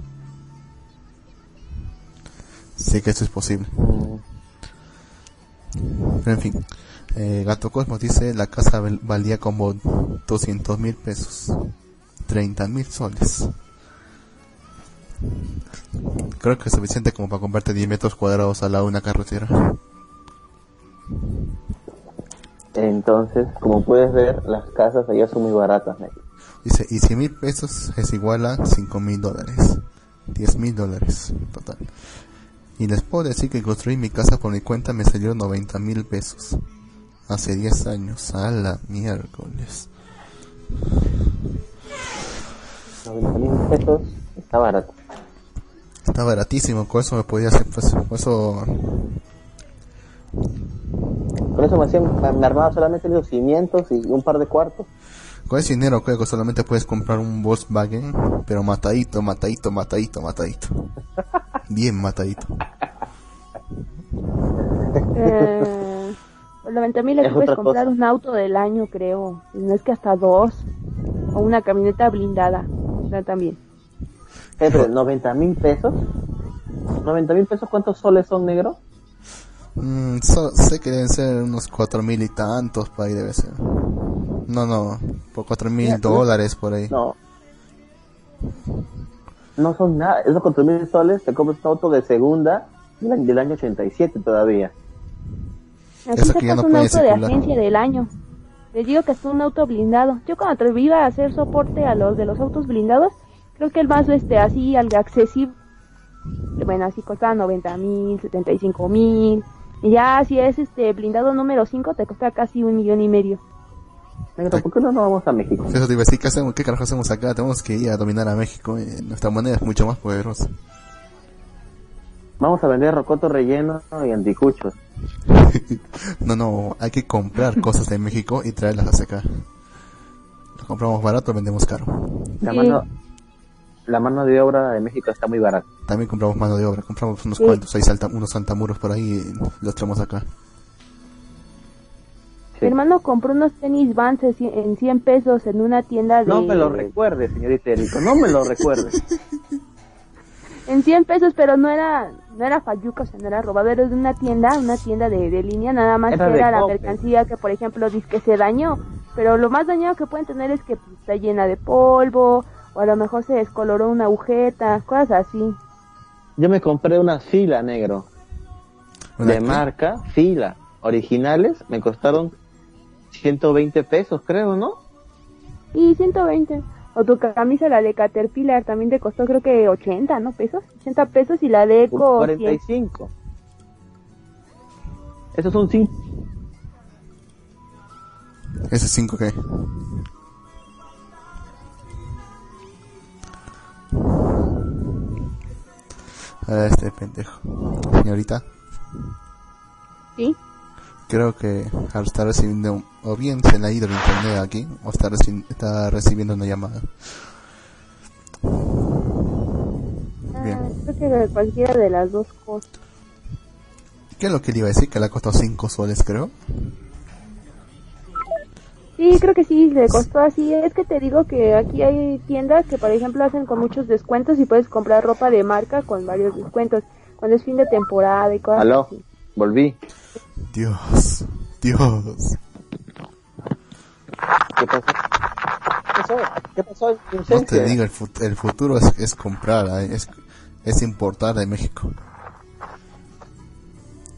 Sé que eso es posible. Mm, en fin. Eh, Gato Cosmos dice la casa val- valía como 200 mil pesos. 30 mil soles. Creo que es suficiente como para comprarte 10 metros cuadrados al lado de una carretera. Entonces, como puedes ver, las casas allá son muy baratas. Dice, y 100 mil pesos es igual a 5 mil dólares. 10 mil dólares total. Y les puedo decir que construir mi casa por mi cuenta me salió 90 mil pesos. Hace 10 años. A la miércoles. 90 mil pesos está barato. Está baratísimo, con eso me podía hacer, pues, con eso... Con eso me, hacían, me armaba solamente los cimientos y un par de cuartos. Con ese dinero creo que solamente puedes comprar un Volkswagen, pero matadito, matadito, matadito, matadito. Bien matadito. Eh, por 90 mil puedes comprar cosa. un auto del año, creo. No es que hasta dos. O una camioneta blindada. O sea, también. Eh, pero 90 mil pesos. 90 mil pesos, ¿cuántos soles son negros? Mm, so- sé que deben ser unos cuatro mil y tantos, por ahí debe ser. No, no, por cuatro mil Mira, dólares por ahí. No. No son nada. Esos 4 mil soles te compras un auto de segunda del año- del año 87 todavía. Aquí Eso que ya no un auto de circular. agencia del año. Les digo que es un auto blindado. Yo cuando te iba a hacer soporte a los de los autos blindados, creo que el más este así algo accesible, bueno, así costaba 90 mil, 75 mil. Y ya si es este blindado número 5 te cuesta casi un millón y medio. Negro, ¿por qué no nos vamos a México? Eso te iba a decir, ¿qué, hacemos? ¿qué carajo hacemos acá? Tenemos que ir a dominar a México. eh, nuestra moneda es mucho más poderosa. Vamos a vender rocoto relleno y anticuchos. No, no, hay que comprar cosas de México y traerlas hacia acá. Lo compramos barato, lo vendemos caro. La mano, la mano de obra de México está muy barata. También compramos mano de obra, compramos unos Sí. cuantos, ahí salta, unos saltamuros por ahí y los traemos acá. Sí. Mi hermano compró unos tenis Vans en cien- en 100 pesos en una tienda de... No me lo recuerde, señorita Erico, no me lo recuerde. En 100 pesos, pero no era no era falluca, o sea, no era robado, era de una tienda, una tienda de, de línea, nada más Era que era la mercancía que, por ejemplo, dice que se dañó. Pero lo más dañado que pueden tener es que pues, está llena de polvo, o a lo mejor se descoloró una agujeta, cosas así. Yo me compré una fila negro ¿Una de qué? marca, fila, originales, me costaron 120 pesos, creo, ¿no? Y 120. O tu camisa, la de Caterpillar, también te costó creo que 80, ¿no? Pesos. 80 pesos y la de Eco 100. 45. Esos son 5. ¿Ese 5 qué? A ver, este pendejo. Señorita, ¿Sí? creo que al estar recibiendo, un- o bien se le ha ido el internet aquí, o está, reci- está recibiendo una llamada. Bien. Ah, creo que cualquiera de las dos cosas. ¿Qué es lo que le iba a decir? Que le ha costado 5 soles, creo. Sí, creo que sí, le costó así. Es que te digo que aquí hay tiendas que, por ejemplo, hacen con muchos descuentos y puedes comprar ropa de marca con varios descuentos. Cuando es fin de temporada y cosas Aló, así. volví. Dios, Dios. ¿Qué pasó? ¿Qué pasó? ¿Qué pasó? No te digo, el, fut- el futuro es, es comprar, ¿eh? es, es importar de México.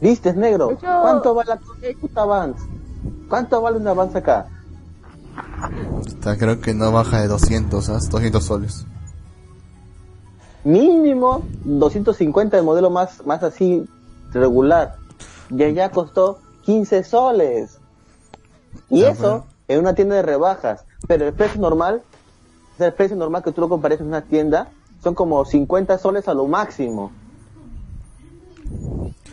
¿Viste, negro? Hecho- ¿Cuánto vale la puta Vans? ¿Cuánto vale una Vans acá? Está, creo que no baja de 200, ¿ah? 200 soles. Mínimo 250 el modelo más, más así regular. Y allá costó 15 soles. Y eso. En una tienda de rebajas. Pero el precio normal, el precio normal que tú lo compares en una tienda, son como 50 soles a lo máximo.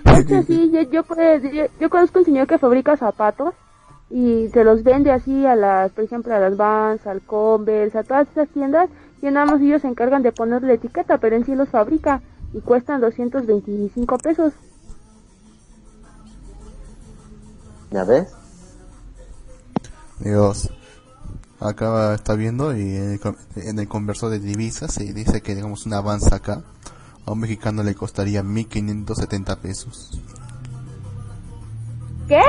De hecho, sí, yo, yo, pues, yo, yo conozco un señor que fabrica zapatos y se los vende así a las, por ejemplo, a las Vans, al Converse, a todas esas tiendas y nada más ellos se encargan de ponerle etiqueta, pero en sí los fabrica y cuestan 225 pesos. ¿Ya ves? Dios. Acá está viendo y en el, en el converso de divisas se dice que digamos una avanza acá a un mexicano le costaría 1570 pesos. ¿Qué?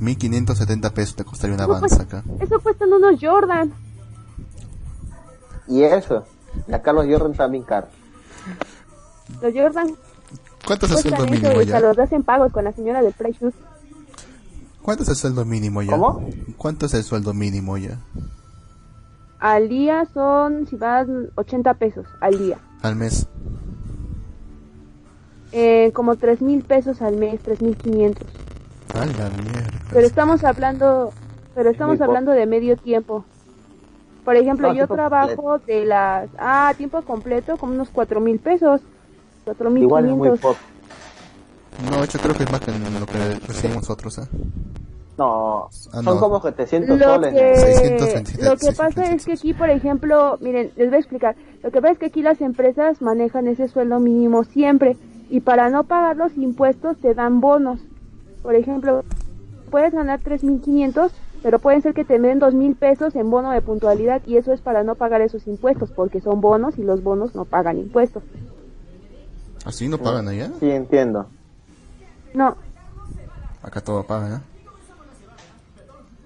1570 pesos te costaría una avanza acá. eso cuestan unos Jordan. Y eso. Y acá los Jordan también caros. Los Jordan ¿Cuánto es el mínimo ya? los hacen pagos con la señora de Price Shoes. ¿Cuánto es el sueldo mínimo ya? ¿Cómo? ¿Cuánto es el sueldo mínimo ya? Al día son, si van 80 pesos al día. Al mes. Eh, como 3 mil pesos al mes, 3 mil 500. A la mierda. Pero estamos hablando, pero estamos hablando de medio tiempo. Por ejemplo, No, yo tiempo trabajo de las, ah, tiempo completo, como unos 4 mil pesos. 4 mil Igual es muy 500. poco. No, yo creo que es más que lo que recibimos nosotros, ¿eh? No, Ah, son no. como 700 Lo soles. que, 627, lo que pasa es que aquí, por ejemplo, miren, les voy a explicar. Lo que pasa es que aquí las empresas manejan ese sueldo mínimo siempre y para no pagar los impuestos te dan bonos. Por ejemplo, puedes ganar 3.500, pero pueden ser que te den 2.000 pesos en bono de puntualidad y eso es para no pagar esos impuestos porque son bonos y los bonos no pagan impuestos. ¿Así no pagan allá? Sí, entiendo. No, Acá todo pagan, ¿eh?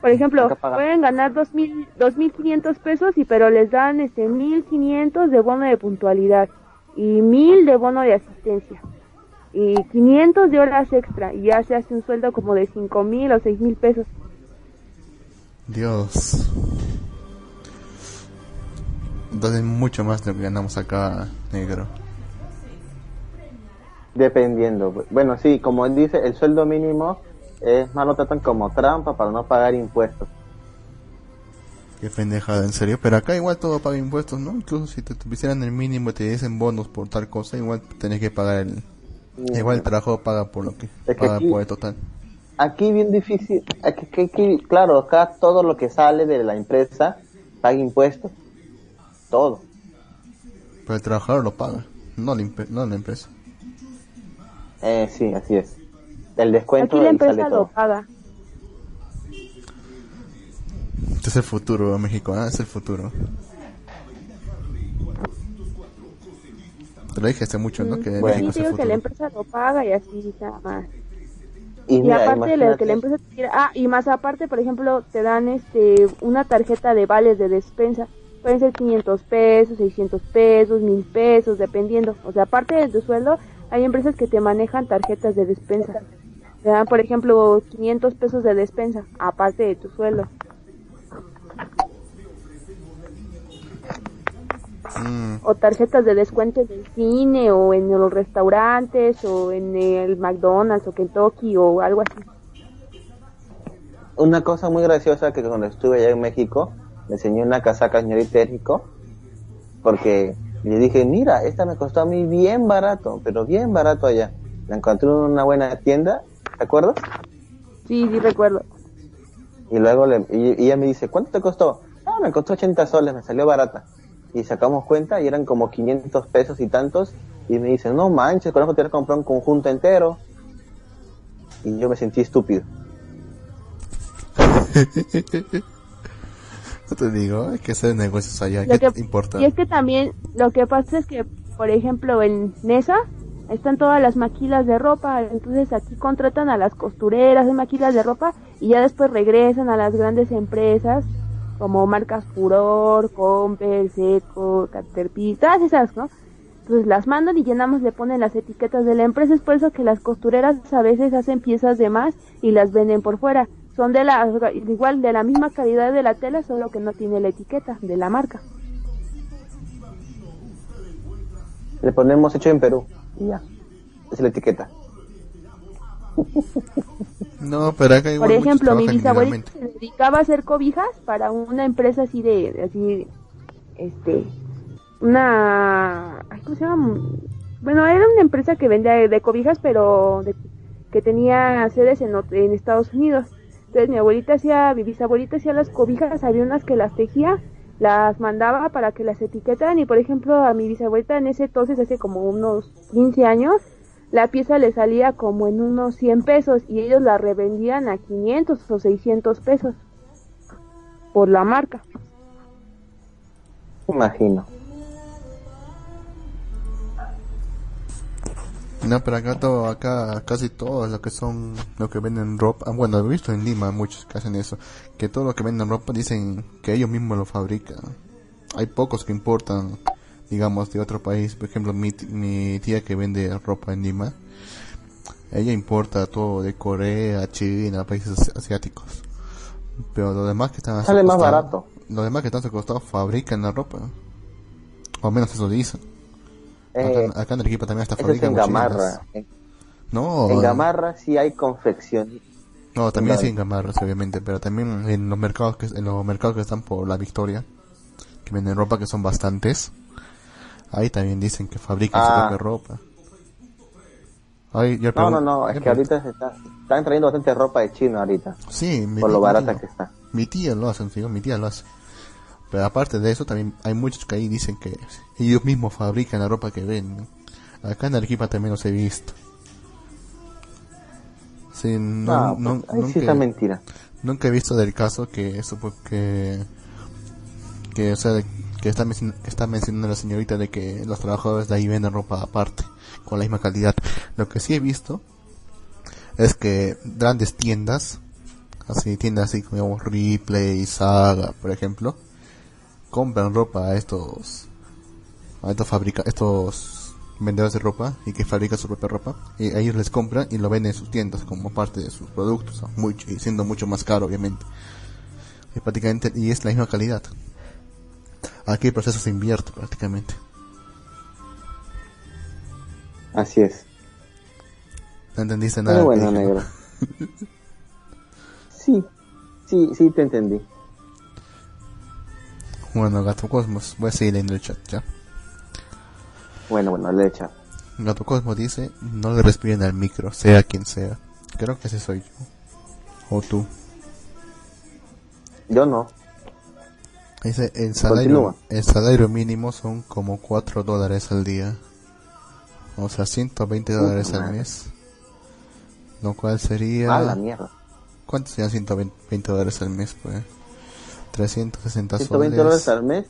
Por ejemplo, pueden ganar 2.000, 2.500 pesos, y pero les dan este 1.500 de bono de puntualidad y 1.000 de bono de asistencia y 500 de horas extra y ya se hace un sueldo como de 5.000 o 6.000 pesos. Dios. Entonces mucho más de lo que ganamos acá, negro. Dependiendo. Bueno, sí, como él dice, el sueldo mínimo es más lo tratan como trampa para no pagar impuestos. Qué pendejada, en serio. Pero acá igual todo paga impuestos, ¿no? Incluso si te pusieran el mínimo y te dicen bonos por tal cosa, igual tenés que pagar el... Igual el trabajo paga por lo que... paga aquí- por el total. Aquí bien difícil, aquí, aquí- aquí, claro, acá todo lo que sale de la empresa paga impuestos. Todo. Pero el trabajador lo paga, no la, no la empresa. Eh, sí, así es. El descuento Aquí la y sale empresa lo todo. paga. Este es el futuro, México, ¿ah? Es el futuro. Te lo dije hace mucho, ¿no? Que Bueno. Sí, México es el digo que la empresa lo paga y así nada más. Y, Y mira, aparte de lo que la empresa te quiera, ah, y más aparte, por ejemplo, te dan este una tarjeta de vales de despensa. Pueden ser 500 pesos, 600 pesos, 1000 pesos, dependiendo. O sea, aparte de tu sueldo, hay empresas que te manejan tarjetas de despensa. Te dan, por ejemplo, 500 pesos de despensa, aparte de tu sueldo. Mm, O tarjetas de descuento en el cine, o en los restaurantes, o en el McDonald's, o Kentucky, o algo así. Una cosa muy graciosa que cuando estuve allá en México, le enseñé una casaca señorita Érico, porque le dije, mira, esta me costó a mí bien barato, pero bien barato allá. La encontré en una buena tienda, ¿te acuerdas? Sí, sí recuerdo. Y luego le, y, y ella me dice, ¿cuánto te costó? Ah, me costó 80 soles, me salió barata. Y sacamos cuenta y eran como 500 pesos y tantos. Y me dice, no manches, con eso te voy a comprar un conjunto entero. Y yo me sentí estúpido. no te digo, hay que hacer negocios allá. Lo ¿Qué que- importa? Y es que también lo que pasa es que, por ejemplo, en Nesa están todas las maquilas de ropa, entonces aquí contratan a las costureras de maquilas de ropa y ya después regresan a las grandes empresas como marcas Furor, Comper, Seco, Caterpillar, todas esas, ¿no? Entonces las mandan y llenamos, le ponen las etiquetas de la empresa, es por eso que las costureras a veces hacen piezas de más y las venden por fuera. Son de la, igual de la misma calidad de la tela, solo que no tiene la etiqueta de la marca. Le ponemos hecho en Perú. Y ya. Esa es la etiqueta. No, pero acá igual Por ejemplo, mi ilegalmente. se dedicaba a hacer cobijas para una empresa así de, así, este, una, ¿cómo se llama? Bueno, era una empresa que vendía de cobijas, pero de- que tenía sedes en, en Estados Unidos. Entonces mi abuelita hacía, mi bisabuelita hacía las cobijas, había unas que las tejía, las mandaba para que las etiquetaran y por ejemplo a mi bisabuelita en ese entonces, hace como unos 15 años, la pieza le salía como en unos 100 pesos y ellos la revendían a 500 o 600 pesos por la marca. Imagino. No, pero acá todo, acá casi todo lo que son, lo que venden ropa, ah, bueno, he visto en Lima muchos que hacen eso, que todo lo que venden ropa dicen que ellos mismos lo fabrican. Hay pocos que importan, digamos, de otro país. Por ejemplo, mi, mi tía que vende ropa en Lima, ella importa todo de Corea, China, países asiáticos. Pero los demás que están Sale más barato. Los demás que están a su costado fabrican la ropa. O al menos eso dicen. Eh, acá, acá en Arequipa también hasta fabrican en. Gamarra. En, No, en Gamarra sí hay confección. no, también sí en Gamarras, obviamente, pero también en los mercados que en los mercados que están por la Victoria, que venden ropa que son bastantes, ahí también dicen que fabrican su Ah. propia ropa. Ahí, yo No, no, no, es que ahorita se está, están trayendo bastante ropa de China ahorita, Sí, mi por lo barata que está. Mi tía lo hace, sí, mi tía lo hace. Pero aparte de eso, también hay muchos que ahí dicen que ellos mismos fabrican la ropa que venden. Acá en Arequipa también los he visto. Sí, no, Ah, no- pues, nunca- mentira. Nunca he visto del caso que eso porque que o sea que está, que está mencionando la señorita de que los trabajadores de ahí venden ropa aparte con la misma calidad. Lo que sí he visto es que grandes tiendas, así tiendas así como Ripley, Saga, por ejemplo, compran ropa a estos a estos fabrica estos vendedores de ropa y que fabrican su propia ropa y a ellos les compran y lo venden en sus tiendas como parte de sus productos mucho y siendo mucho más caro obviamente y prácticamente y es la misma calidad aquí el proceso se invierte prácticamente Así es. no entendiste nada Pero bueno, negro. Sí, sí, sí te entendí. Bueno Gato Cosmos voy a seguir leyendo el chat ya Bueno, bueno, le echa. Gato Cosmos dice no le respiren al micro sea quien sea creo que ese soy yo o tú Yo no. Dice, el salario, Continúa. el salario mínimo son como 4 dólares al día. O sea, 120 dólares al madre. mes. Lo cual sería... A la mierda. ¿Cuánto serían 120 dólares al mes? Pues 360 120 soles. dólares al mes.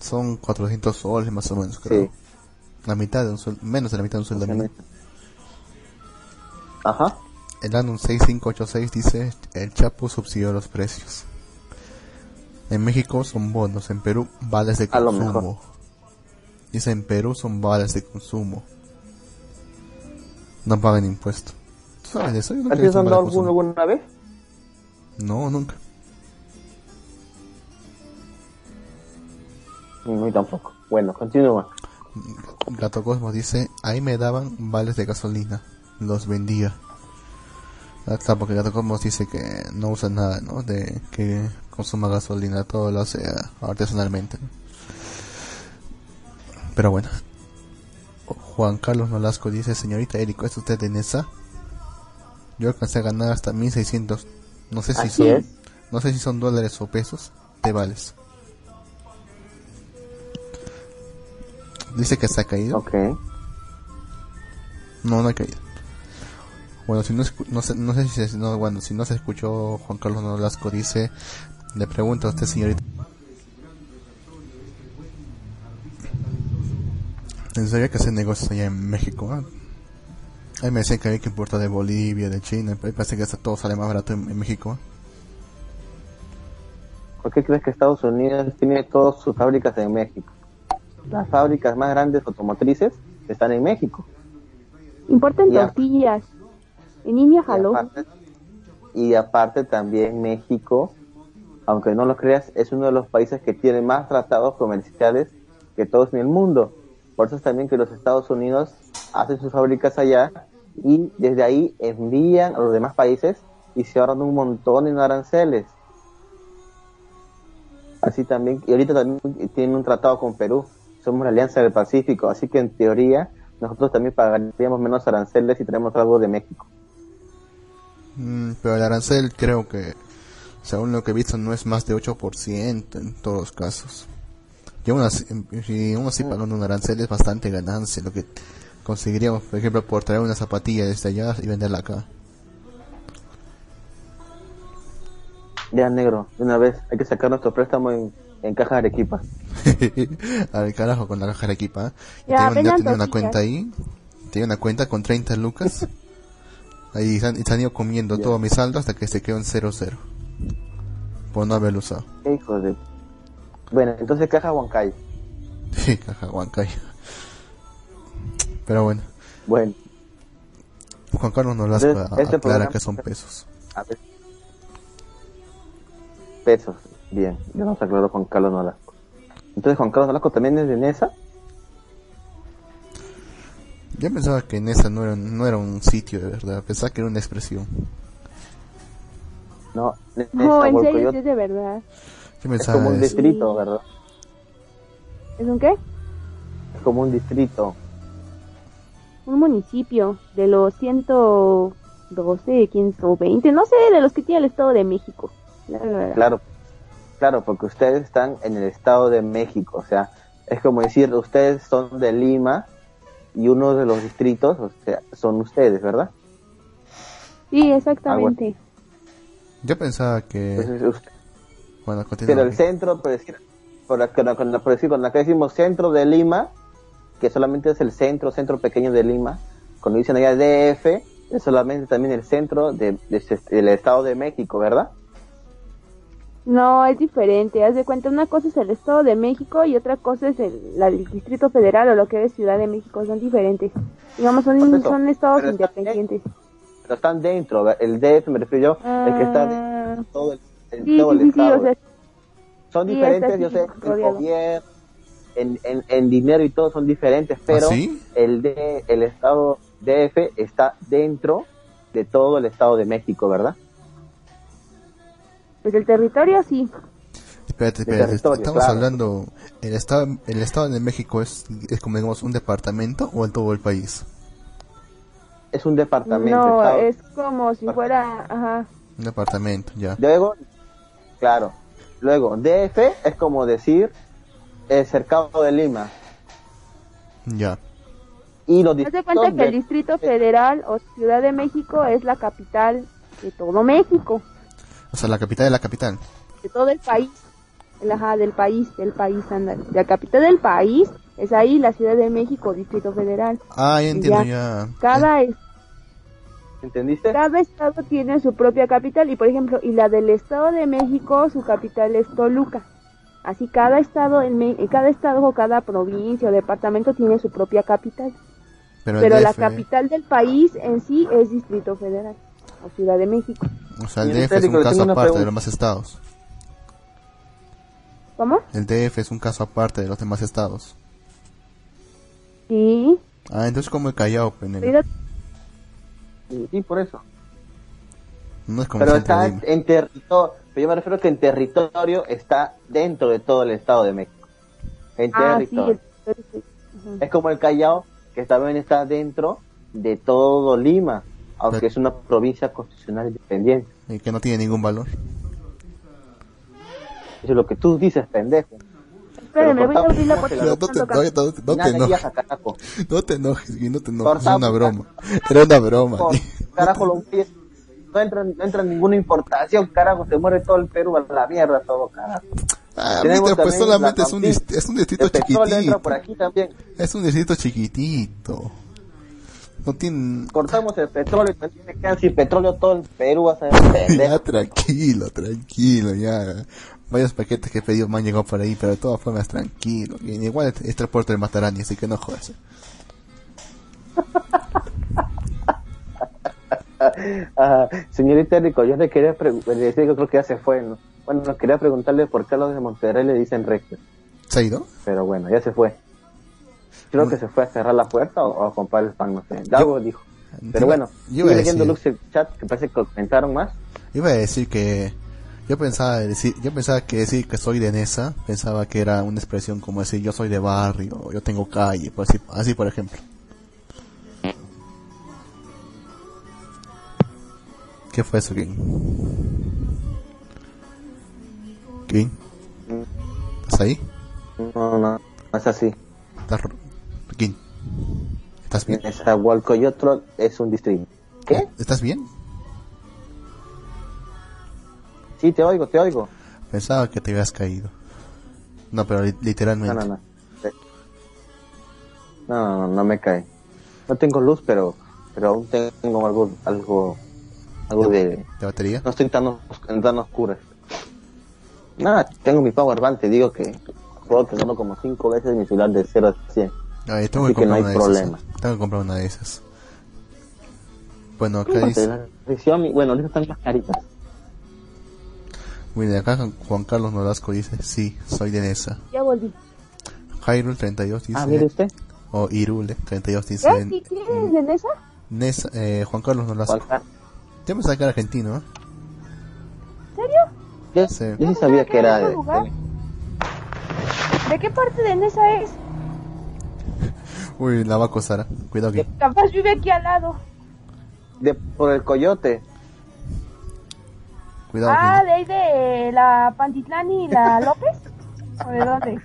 Son 400 soles más o menos, creo. Sí. La mitad de un sueldo, menos de la mitad de un sueldo mínimo. Ajá. El Anun 6586 dice, el Chapo subsidió los precios. En México son bonos, en Perú vales de consumo. Dice, en Perú son vales de consumo. No pagan impuesto. ¿Tú sabes de eso? Yo nunca ¿A he ti visto has un dado vale de alguno consumo. alguna vez? No, nunca. No, y tampoco. Bueno, continúa. Gato Cosmos dice, ahí me daban vales de gasolina. Los vendía. Ah, claro, porque Gato Cosmos dice que no usa nada, ¿no? De que consuma gasolina, todo lo hace ah, artesanalmente. Pero bueno. Juan Carlos Nolasco dice, señorita Erico, ¿es usted de Nesa? Yo alcancé a ganar hasta 1600, no sé si Así son, es. no sé si son dólares o pesos, de vales. Dice que ha caído. Ok. No, no ha caído. Bueno, si no, no sé, no sé si se, no, bueno, si no se escuchó, Juan Carlos Nolasco dice, le pregunta a usted, señorita. ¿En serio que hace negocios allá en México? ah? Ahí me decían que había que importar de Bolivia, de China, parece que hasta todo sale más barato en, en México. ah. ¿Por qué crees que Estados Unidos tiene todas sus fábricas en México? Las fábricas más grandes automotrices están en México. Importen Ya. tortillas. En India jaló. y aparte también México, aunque no lo creas, es uno de los países que tiene más tratados comerciales que todos en el mundo. Por eso es también que los Estados Unidos hacen sus fábricas allá y desde ahí envían a los demás países y se ahorran un montón en aranceles. Así también, y ahorita también tienen un tratado con Perú. Somos la Alianza del Pacífico, así que en teoría nosotros también pagaríamos menos aranceles si tenemos algo de México. Mm, pero el arancel creo que, según lo que he visto, no es más de 8% en todos los casos. Y aún así, y aún así pagando un arancel es bastante ganancia, lo que conseguiríamos, por ejemplo, por traer una zapatilla desde allá y venderla acá. Ya, negro, de una vez, hay que sacar nuestro préstamo en, en caja de Arequipa. A ver, carajo, con la caja de equipa. ¿eh? Ya, tengo, ya tenía una cuenta ahí. Tenía una cuenta con 30 lucas. Ahí se han, y se han ido comiendo Ya. todo mi saldo hasta que se quedó en 0-0. Por no haberlo usado. Hijo de... Bueno, entonces caja Huancay. Sí, caja Huancayo. Pero bueno, Bueno, Juan Carlos nos las este aclara programa- que son pesos. a ver. Pesos. Bien, ya nos aclaró Juan Carlos Nolasco. Entonces Juan Carlos Nolasco también es de Nesa. Yo pensaba que Nesa no era, no era un sitio de verdad, pensaba que era una expresión. No, Nesa, No, en serio, es de verdad. Yo es como un eso. distrito, ¿verdad? ¿Es un qué? Es como un distrito. Un municipio de los 112, 120, no sé, de los que tiene el Estado de México. La, la, la. Claro, claro, porque ustedes están en el Estado de México, o sea, es como decir, ustedes son de Lima y uno de los distritos, o sea, son ustedes, ¿verdad? Sí, exactamente. Yo pensaba que... Usted- Bueno, continúa. pero el centro, por decir, por, por decir, cuando acá decimos centro de Lima, que solamente es el centro, centro pequeño de Lima, cuando dicen allá DF, es solamente también el centro de, de ese- del Estado de México, ¿verdad? No, es diferente. Haz de cuenta, una cosa es el Estado de México y otra cosa es el, la del Distrito Federal o lo que es Ciudad de México. Son diferentes. Digamos, son, son estados pero independientes. Pero están dentro, el DF me refiero yo, el que está dentro Ah, de todo el, en sí, todo sí, el sí, sí, Estado. o sea, son Sí, diferentes, yo sé, el rodeado. gobierno, en, en, en dinero y todo son diferentes, pero sí? el de el estado DF está dentro de todo el estado de México, ¿verdad? Pues el territorio sí. Espérate, espérate, estamos claro. hablando, ¿el estado, ¿el estado de México es, es como digamos un departamento o en todo el país? Es un departamento. No, estado- es como si fuera, ajá. Un departamento, ya. Luego, claro, luego DF es como decir el cercado de Lima Ya. y los Haz de distritos cuenta que el Distrito Federal o Ciudad de México es la capital de todo México, O sea, la capital de la capital. de todo el país. Ajá, del país, del país, anda. La capital del país es ahí, la Ciudad de México, Distrito Federal. Ah, ya entiendo, Ya. ya. Cada, es- ¿entendiste? cada estado tiene su propia capital y, por ejemplo, y la del Estado de México, su capital es Toluca. Así cada estado, en Me- cada estado o cada provincia o departamento tiene su propia capital. Pero, Pero la capital del país en sí es Distrito Federal o Ciudad de México. O sea, el el DF es técnico, un caso aparte de los demás estados. ¿Cómo? El DF es un caso aparte de los demás estados. Sí. Ah, entonces como el Callao. Mira, Sí, sí, por eso. No es como Pero el está Lima. en territorio, pero yo me refiero que en territorio está dentro de todo el estado de México. En Ah, sí. territorio. el- Ujú. Es como el Callao, que también está dentro de todo Lima, aunque es una provincia constitucional independiente. Y que no tiene ningún valor. Eso es lo que tú dices, pendejo. Espérenme, voy a abrir la puerta. no, No, te, no, te enojes. No te enojes, no te enojes. Es Cortamos, una broma. Era una broma. Carajo, los güeyes no entran, no entran ninguna importación, carajo, se muere todo el Perú a la mierda, todo, carajo. Ah, mister, pues solamente la es un, es un distrito petróleo entra chiquitito. por aquí también. Es un distrito chiquitito. No tiene... Cortamos el petróleo y también se quedan sin petróleo todo el Perú, vas a Ya, tranquilo, tranquilo, ya. Varios paquetes que he pedido me han llegado por ahí, pero de todas formas, tranquilo. Y igual es, es transporte del Matarani, así que no jodas. Ah, señorita Rico, yo le quería decir que creo que ya se fue, ¿no? Bueno, no, quería preguntarle por qué a los de Monterrey le dicen recto, ¿Se ha ido? pero bueno, ya se fue creo que se fue a cerrar la puerta o, a comprar el pan, no sé. Dago dijo. Pero bueno, yo iba leyendo Lux el chat, que parece que comentaron más. Iba a decir que yo pensaba decir, yo pensaba que decir que soy de Nesa, pensaba que era una expresión como decir yo soy de barrio, yo tengo calle, pues así, por ejemplo. ¿Qué fue eso, King? ¿King? ¿Estás ahí? No, no, no es así. ¿Estás, ¿estás bien? Esa Walcoyotl es un distrito. ¿Qué? ¿Estás bien? Sí, te oigo, te oigo. Pensaba que te habías caído. No, pero li- literalmente. No, no, no. No, no, no, me cae. No tengo luz, pero, pero aún tengo algo, algo, algo de, ¿De batería? no estoy tan, tan oscura. Nada, tengo mi power bank, te digo que puedo tenerlo como cinco veces mi celular de 0 a 100. Ay, tengo Así que que no comprar hay una de problema. esas. Tengo que comprar una de esas. Bueno, acá dice, Xiaomi, bueno, ahorita están más caritas. mire, acá Juan Carlos Nolasco dice, sí, soy de Nesa. Ya volví. Jairul 32 dice, Ah, mire usted. o Irule 32 dice, ¿Ya? ¿Sí tienes en esa? Nesa, eh, Juan Carlos Nolasco. Juan Ya me saca argentino, ¿eh? ¿Serio? Yo, Sí. yo sí sabía que era de, de- ¿De qué parte de Nesa es? Uy, la va a acosar, cuidado aquí. Capaz vive aquí al lado. de- por el coyote. Cuidado Ah, aquí. de ahí de la Pantitlán y la López. ¿O de dónde?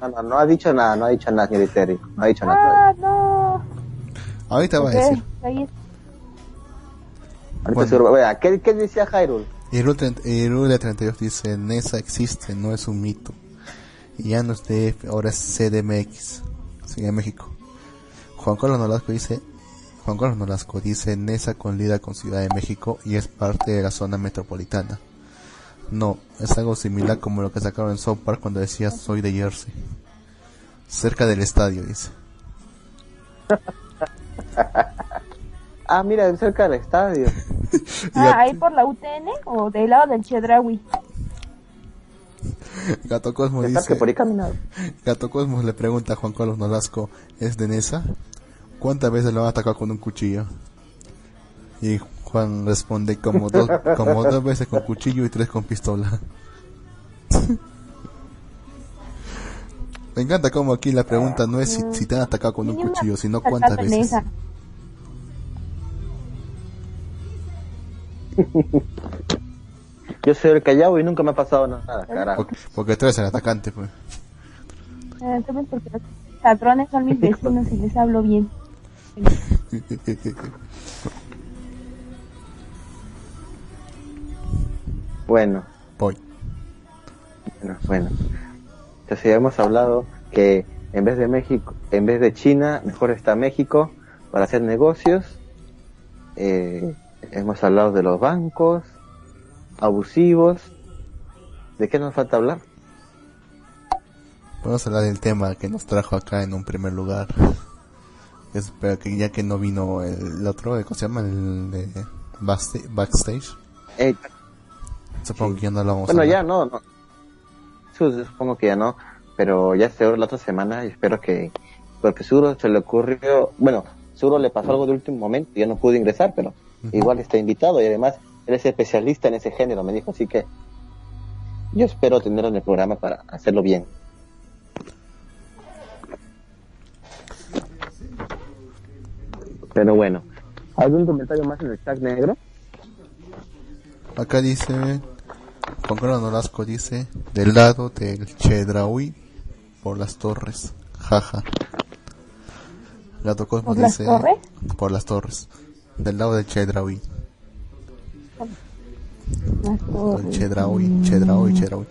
No, no, no ha dicho nada, no ha dicho nada, señor Terry. No ha dicho nada. Ah, no. Ahorita va a decir. ahí es. Ahorita bueno. vea, ¿qué, ¿qué decía 30 Irule 32 dice, Nesa existe, no es un mito. Y ya no es DF, ahora es CDMX. Sí, en México. Juan Carlos Nolasco dice, Juan Carlos Nolasco dice, Nesa colida con Ciudad de México y es parte de la zona metropolitana. No, es algo similar como lo que sacaron en South Park cuando decía soy de Jersey. Cerca del estadio, dice. Ah, mira, cerca del estadio. Ah, ahí por la UTN o del lado del Chedraui. Gato Cosmo Está dice, que por ahí. Gato Cosmos le pregunta a Juan Carlos Nolasco, ¿es de Nesa? ¿Cuántas veces lo han atacado con un cuchillo? Y Juan responde como dos, como dos veces con cuchillo y tres con pistola. Me encanta como aquí la pregunta no es si, si te han atacado con un cuchillo, sino cuántas veces. Yo soy el callado y nunca me ha pasado nada, carajo. Porque, porque tú eres el atacante, pues. Eh, los ladrones son mis vecinos y les hablo bien. Bueno, Voy. bueno, bueno. Entonces ya hemos hablado que en vez de México, en vez de China, mejor está México para hacer negocios. Eh, hemos hablado de los bancos abusivos. ¿De qué nos falta hablar? Vamos a hablar del tema que nos trajo acá en un primer lugar. Es, pero que ya que no vino el otro, ¿cómo se llama? El de backsta- backstage. Eh, Supongo que ya no lo vamos bueno, a ya no, no. Su- Supongo que ya no, pero ya seguro la otra semana y espero que, porque seguro se le ocurrió, bueno, seguro le pasó algo de último momento y ya no pudo ingresar, pero igual está invitado y además él es especialista en ese género, me dijo, así que yo espero tenerlo en el programa para hacerlo bien. Pero bueno, ¿algún comentario más en el chat negro? Acá dice, Juan Carlos Nolasco dice, del lado del Chedraui por las torres. Jaja. Gato Cosmos ¿Por las dice, torres? por las torres. Del lado del Chedraui. Chedraui, Chedraui, Chedraui.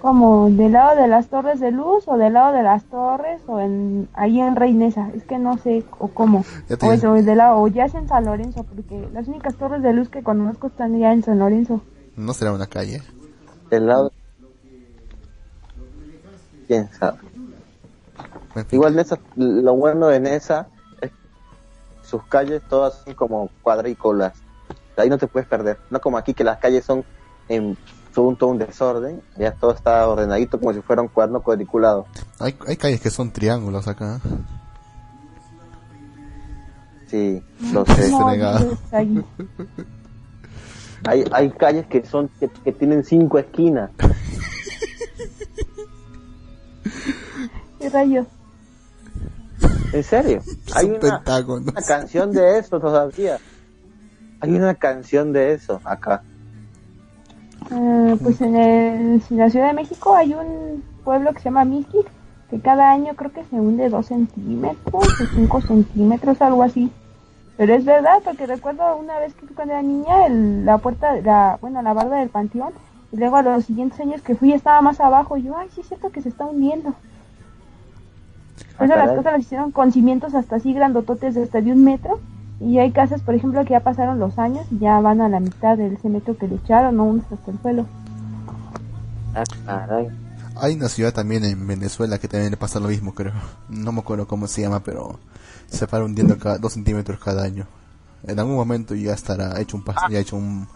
Como del lado de las torres de luz o del lado de las torres o en ahí en Reinesa, es que no sé o cómo. Ya te O eso, del lado o ya es en San Lorenzo, porque las únicas torres de luz que conozco están ya en San Lorenzo. No será una calle. Del lado... ¿Quién sabe? En fin. Igual Nesa, lo bueno de Nesa es que sus calles todas son como cuadrículas. Ahí no te puedes perder. No como aquí que las calles son en son todo un desorden. Ya todo está ordenadito como si fuera un cuaderno cuadriculado. Hay, hay calles que son triángulos acá. Sí, lo sé. No, dices ahí. Hay, hay calles que son que, que tienen cinco esquinas. ¿Qué rayos? ¿En serio? Es Hay un una, pentágono. una canción de eso todavía. Hay una canción de eso acá. Eh, pues en, el, en la Ciudad de México hay un pueblo que se llama Mixquic, que cada año creo que se hunde 2 centímetros o 5 centímetros, algo así. Pero es verdad, porque recuerdo una vez que fui cuando era niña, el- la puerta, la, bueno, la barda del panteón, y luego a los siguientes años que fui estaba más abajo, y yo, ay, sí es cierto que se está hundiendo. Ah, Por eso las cosas las hicieron con cimientos hasta así grandototes de hasta de un metro, y hay casas, por ejemplo, que ya pasaron los años y ya van a la mitad de ese metro que le echaron, no hundes hasta el suelo. Ah, caray. Hay una ciudad también en Venezuela que también le pasa lo mismo, creo. No me acuerdo cómo se llama, pero se para hundiendo cada dos centímetros cada año. En algún momento ya estará hecho un pas- ya hecho un,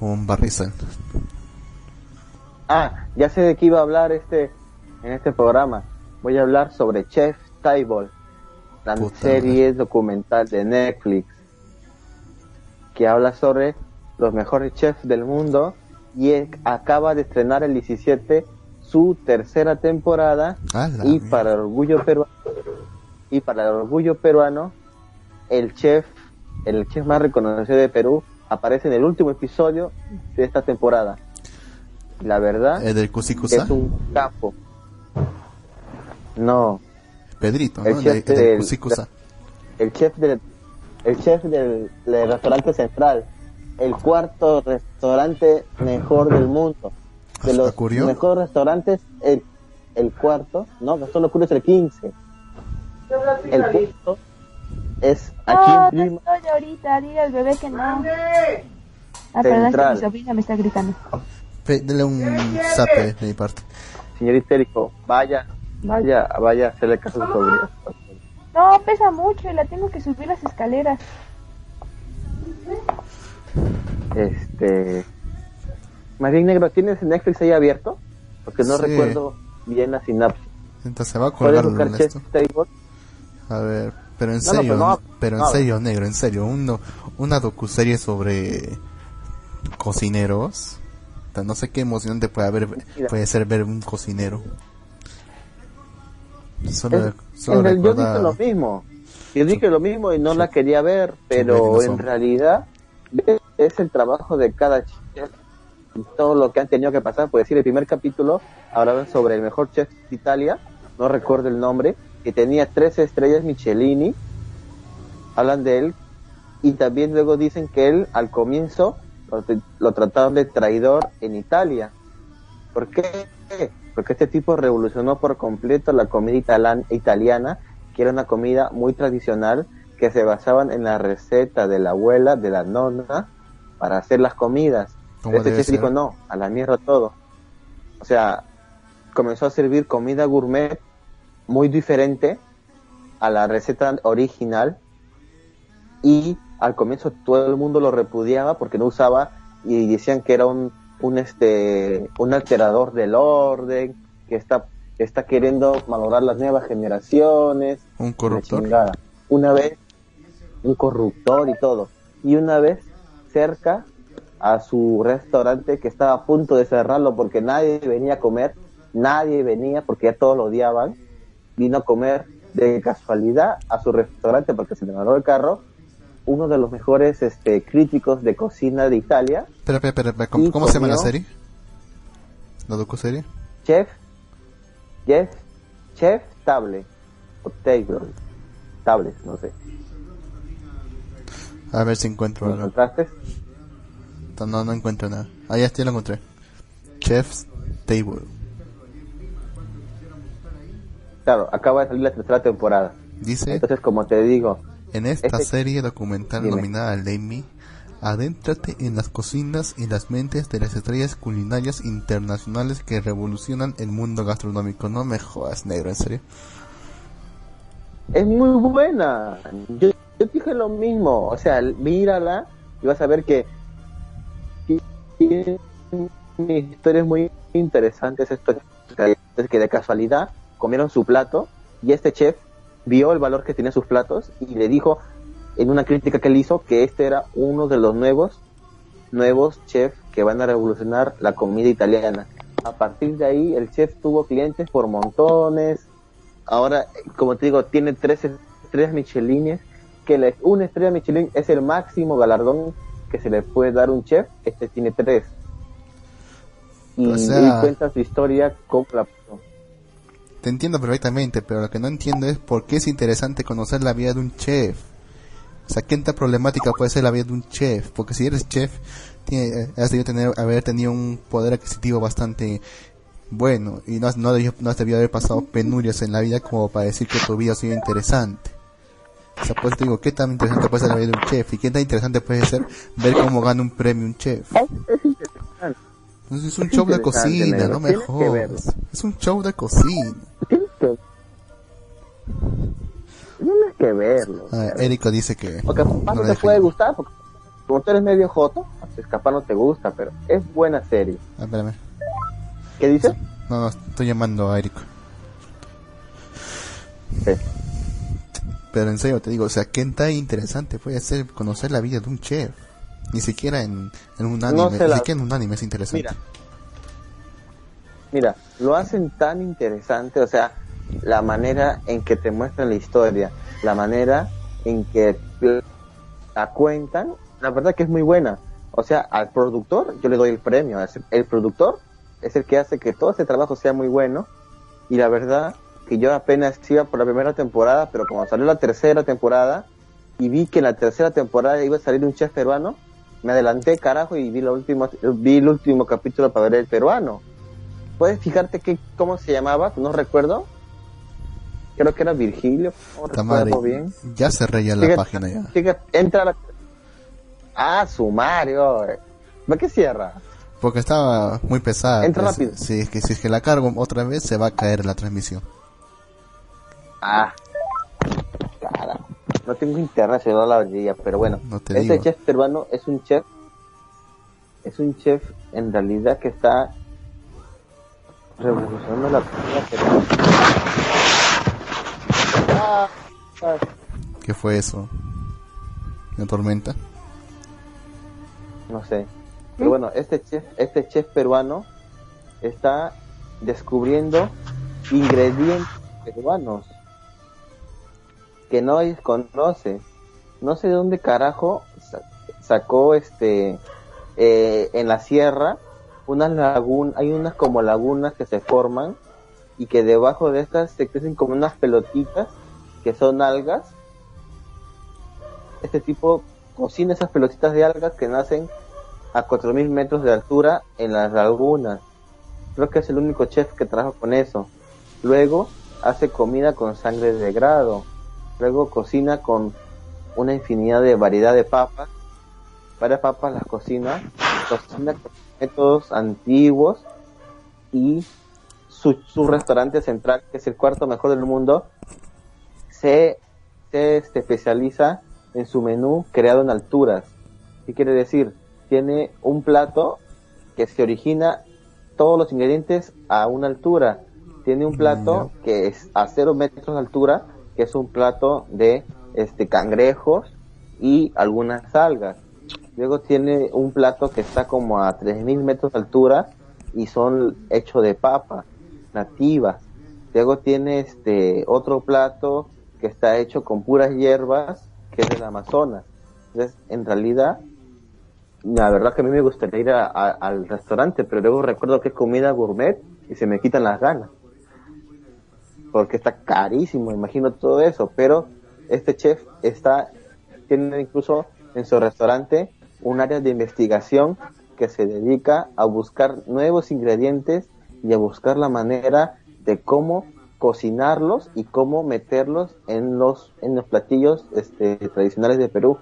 un barrizal. Ah, ya sé de qué iba a hablar este en este programa. Voy a hablar sobre Chef Table, la Puta serie documental de Netflix que habla sobre los mejores chefs del mundo y acaba de estrenar el 17 su tercera temporada. Y para el orgullo peruano y para el orgullo peruano el chef el chef más reconocido de Perú aparece en el último episodio de esta temporada. La verdad ¿El del es un capo. No Pedrito, ¿no? el chef del- el del Cusicusa. el chef del el chef del, del restaurante central el cuarto restaurante mejor del mundo de ¿Hasta los Curio? mejores restaurantes el, el cuarto no Gastón Curio es el 15 el punto es aquí No, en no estoy ahorita, dile al bebé que no. Ah, perdón, es que mi sobrina me está gritando. Pe- Dele un zape de mi parte. señorita Erico vaya vaya vaya a hacerle caso a su sobrina No, pesa mucho y la tengo que subir las escaleras. este bien negro tienes Netflix ahí abierto porque no Sí. recuerdo bien la sinapsis Entonces se va a puedes colgar esto. A ver, pero en No, no, serio, pero no, pero en serio, negro, en serio, uno, una docuserie sobre cocineros. No sé qué emocionante puede haber, puede ser ver un cocinero. Solo, Es- solo en el- yo dije lo mismo. Yo dije lo mismo y no la quería ver, pero en realidad es- el trabajo de cada chef y todo lo que han tenido que pasar. Por decir, el primer capítulo hablaban sobre el mejor chef de Italia, no recuerdo el nombre, que tenía tres estrellas Michelini. Hablan de él y también luego dicen que él al comienzo lo, lo trataron de traidor en Italia. ¿Por qué? Porque este tipo revolucionó por completo la comida italiana, que era una comida muy tradicional, que se basaban en la receta de la abuela, de la nonna, para hacer las comidas. Este chef dijo, no, a la mierda todo. O sea, comenzó a servir comida gourmet muy diferente a la receta original y al comienzo todo el mundo lo repudiaba porque no usaba y decían que era un, un este un alterador del orden que está está queriendo valorar las nuevas generaciones. Un corruptor. una vez un corruptor y todo. Y una vez cerca a su restaurante que estaba a punto de cerrarlo porque nadie venía a comer nadie venía porque ya todos lo odiaban vino a comer de casualidad a su restaurante porque se le mandó el carro uno de los mejores este críticos de cocina de Italia Espera, espera, espera, espera, ¿cómo, se llama la serie? ¿La docuserie? chef chef chef table o table tables no sé A ver si encuentro ¿lo algo. encontraste? No, no encuentro nada. Ah, ya, ya lo encontré. Chef's Table. claro acaba de salir la tercera temporada Dice, entonces como te digo en esta este- serie documental Dime. nominada al Emmy, adéntrate en las cocinas y las mentes de las estrellas culinarias internacionales que revolucionan el mundo gastronómico. No me jodas, negro, en serio. es muy buena. Yo, yo dije lo mismo, o sea, mírala y vas a ver que tiene historias muy interesantes esto es que de casualidad comieron su plato y este chef vio el valor que tenía sus platos y le dijo en una crítica que él hizo que este era uno de los nuevos nuevos chefs que van a revolucionar la comida italiana. A partir de ahí el chef tuvo clientes por montones, ahora, como te digo, tiene tres estrellas Michelines que le- una estrella Michelin es el máximo galardón que se le puede dar a un chef, este tiene tres. Y O sea- cuenta su historia con la Te entiendo perfectamente, pero lo que no entiendo es por qué es interesante conocer la vida de un chef. O sea, ¿qué tanta problemática puede ser la vida de un chef? Porque si eres chef, tiene- has debido tener, haber tenido un poder adquisitivo bastante bueno y no has, no, no has debido haber pasado penurias en la vida como para decir que tu vida ha sido interesante. O sea, pues te digo, ¿qué tan interesante puede ser la vida de un chef? ¿Y qué tan interesante puede ser ver cómo gana un premio un chef? Es interesante. Entonces es un Es show de cocina, negro. no me jodas. Es un show de cocina. Tienes que, tienes que verlo. Ah, Érico dice que Porque capaz no no te puede gustar, porque como tú eres medio joto, pues capaz no te gusta, pero es buena serie. Ah, espérame. ¿Qué dices? No, no, estoy llamando a Érico. Sí. Pero en serio te digo, o sea, ¿qué tan interesante puede ser conocer la vida de un chef? Ni siquiera en, en un anime, sé ni la- siquiera en un anime es interesante. Mira, mira, lo hacen tan interesante, o sea, la manera en que te muestran la historia, la manera en que la cuentan, la verdad que es muy buena. O sea, al productor yo le doy el premio. El productor es el que hace que todo este trabajo sea muy bueno. Y la verdad que yo apenas iba por la primera temporada, pero como salió la tercera temporada y vi que en la tercera temporada iba a salir un chef peruano, me adelanté carajo y vi, la última, vi el último capítulo para ver el peruano. ¿Puedes fijarte que, cómo se llamaba? No recuerdo. Creo que era Virgilio. No recuerdo bien. ya cerré ya la página ya. fíjate, entra a la... Ah, sumario. ¿Por qué cierra? Porque estaba muy pesada. Entra pues, rápido. Si es, que, si es que la cargo otra vez, se va a caer la transmisión. Ah, cara. No tengo internet, se va la orilla, pero bueno. No te este digo. chef peruano es un chef. Es un chef en realidad que está revolucionando la comida peruana. ¿Qué fue eso? ¿Una tormenta? no sé. Pero bueno, este chef, este chef peruano está descubriendo ingredientes peruanos que no conoce. No sé de dónde carajo sa- sacó este eh, en la sierra unas lagunas, hay unas como lagunas que se forman y que debajo de estas se crecen como unas pelotitas que son algas. Este tipo cocina esas pelotitas de algas que nacen a 4000 metros de altura en las lagunas. Creo que es el único chef que trabaja con eso. Luego hace comida con sangre de grado. Luego cocina con una infinidad de variedad de papas. Varias papas las cocina. Métodos antiguos. Y su, su restaurante central, que es el cuarto mejor del mundo, se, se este, especializa en su menú creado en alturas. ¿Qué quiere decir? Tiene un plato que se origina todos los ingredientes a una altura. Tiene un plato que es a cero metros de altura, que es un plato de este cangrejos y algunas algas. Luego tiene un plato que está como a 3000 metros de altura y son hechos de papa nativas. Luego tiene este otro plato que está hecho con puras hierbas, que es del Amazonas. Entonces, en realidad, la verdad que a mí me gustaría ir al restaurante, pero luego recuerdo que es comida gourmet y se me quitan las ganas. Porque está carísimo, imagino todo eso. Pero este chef está, tiene incluso en su restaurante un área de investigación que se dedica a buscar nuevos ingredientes y a buscar la manera de cómo cocinarlos y cómo meterlos en los en los platillos este, tradicionales de Perú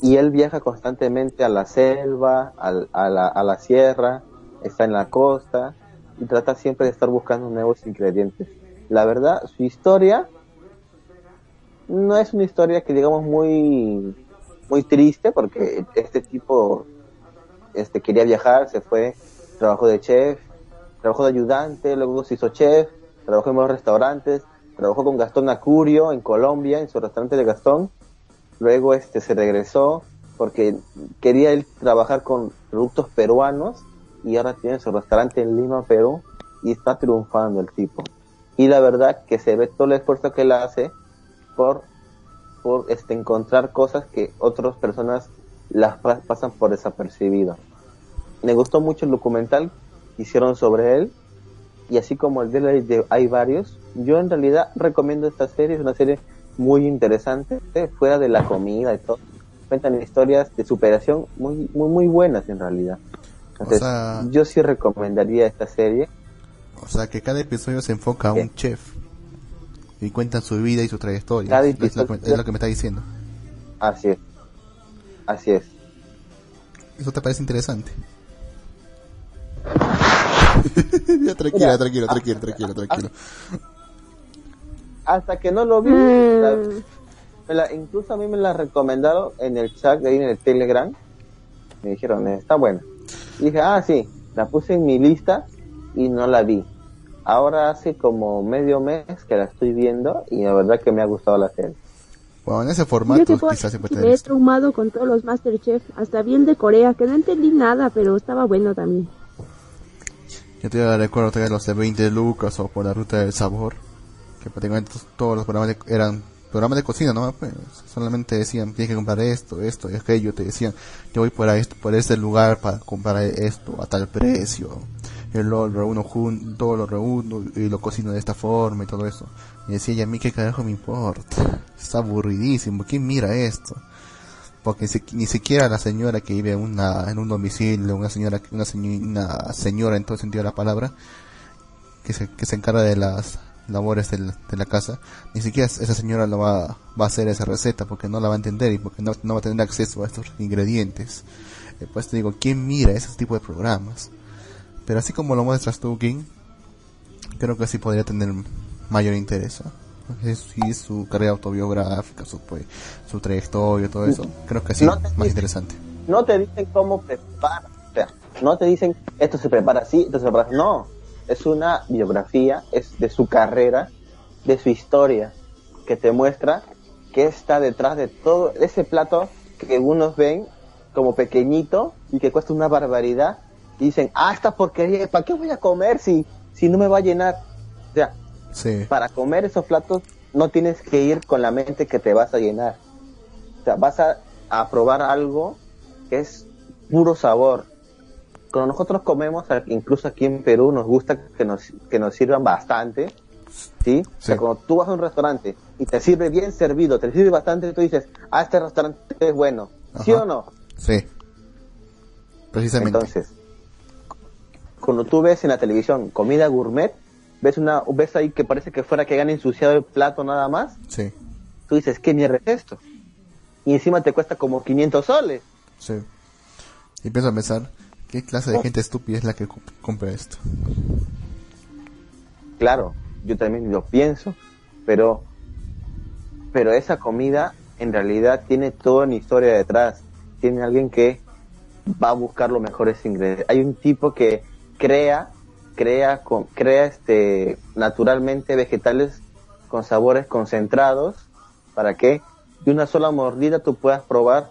y él viaja constantemente a la selva, al- a, la, a la sierra, está en la costa y trata siempre de estar buscando nuevos ingredientes. La verdad, su historia no es una historia que digamos muy muy triste porque este tipo este quería viajar, se fue, trabajó de chef, trabajó de ayudante, luego se hizo chef, trabajó en varios restaurantes, trabajó con Gastón Acurio en Colombia, en su restaurante de Gastón, luego este se regresó porque quería él trabajar con productos peruanos y ahora tiene su restaurante en Lima, Perú y está triunfando el tipo. Y la verdad que se ve todo el esfuerzo que él hace por, por este, encontrar cosas que otras personas las pa- pasan por desapercibido. Me gustó mucho el documental que hicieron sobre él y así como el de hay, de- hay varios, yo en realidad recomiendo esta serie, es una serie muy interesante, eh, fuera de la comida y todo. Cuentan historias de superación muy muy muy buenas en realidad. Entonces, sea- yo sí recomendaría esta serie. O sea, que cada episodio se enfoca a ¿Qué? un chef y cuentan su vida y su trayectoria. Cada Es lo, que, es lo que me está diciendo. Así es. Así es. ¿Eso te parece interesante? ya, tranquila, Mira, tranquilo, tranquilo, tranquilo, tranquilo. Hasta que no lo vi, Mm. la- me la- incluso a mí me la recomendaron en el chat de ahí en el Telegram. Me dijeron, "Eh, está buena. Y dije, ah, sí, la puse en mi lista y no la vi. Ahora hace como medio mes que la estoy viendo y la verdad que me ha gustado la serie. Bueno, en ese formato quizás se puede me he traumado con todos los Masterchef, hasta bien de Corea, que no entendí nada, pero estaba bueno también. Yo te recuerdo los de 20 lucas o por la ruta del sabor, que prácticamente to- todos los programas de- eran programas de cocina, ¿no? Pues, solamente decían, tienes que comprar esto, esto y aquello, te decían, yo voy por, a esto, por este lugar para comprar esto a tal precio, yo lo reúno junto, lo reúno y lo cocino de esta forma y todo eso. Y decía, y a mí qué carajo me importa, está aburridísimo, ¿quién mira esto? porque ni siquiera la señora que vive en una, en un domicilio, una señora, una, seño- una señora en todo sentido de la palabra, que se, encarga de las labores de la casa, ni siquiera esa señora lo va, a hacer esa receta porque no la va a entender y porque no, no va a tener acceso a estos ingredientes. Eh, pues te digo, ¿quién mira ese tipo de programas? Pero así como lo muestras tú, King, creo que sí podría tener mayor interés. ¿ah? Sí, su carrera autobiográfica, su, pues, su trayectoria, todo eso. Creo que sí, No más interesante. No te dicen cómo prepara, o sea, no te dicen esto se prepara así, esto se prepara así. No, es una biografía, es de su carrera, de su historia, que te muestra qué está detrás de todo ese plato que unos ven como pequeñito y que cuesta una barbaridad. Dicen, ah, esta porquería, ¿para qué voy a comer si, si no me va a llenar? O sea, Sí, para comer esos platos no tienes que ir con la mente que te vas a llenar. O sea, vas a, a probar algo que es puro sabor. Cuando nosotros comemos, incluso aquí en Perú, nos gusta que nos, que nos sirvan bastante. ¿Sí? O sea, Sí. cuando tú vas a un restaurante y te sirve bien servido, te sirve bastante, tú dices, ah, este restaurante es bueno. ¿Sí o no? sí. Precisamente. Entonces, cuando tú ves en la televisión comida gourmet, ves una ves ahí que parece que fuera que hayan ensuciado el plato nada más, sí, tú dices, ¿qué mierda es esto? Y encima te cuesta como 500 soles. sí. Y empiezo a pensar, ¿qué clase de gente estúpida es la que comp- compra esto? Claro, yo también lo pienso, pero pero esa comida en realidad tiene toda una historia detrás. Tiene alguien que va a buscar los mejores ingredientes. Hay un tipo que crea crea crea este naturalmente vegetales con sabores concentrados para que de una sola mordida tú puedas probar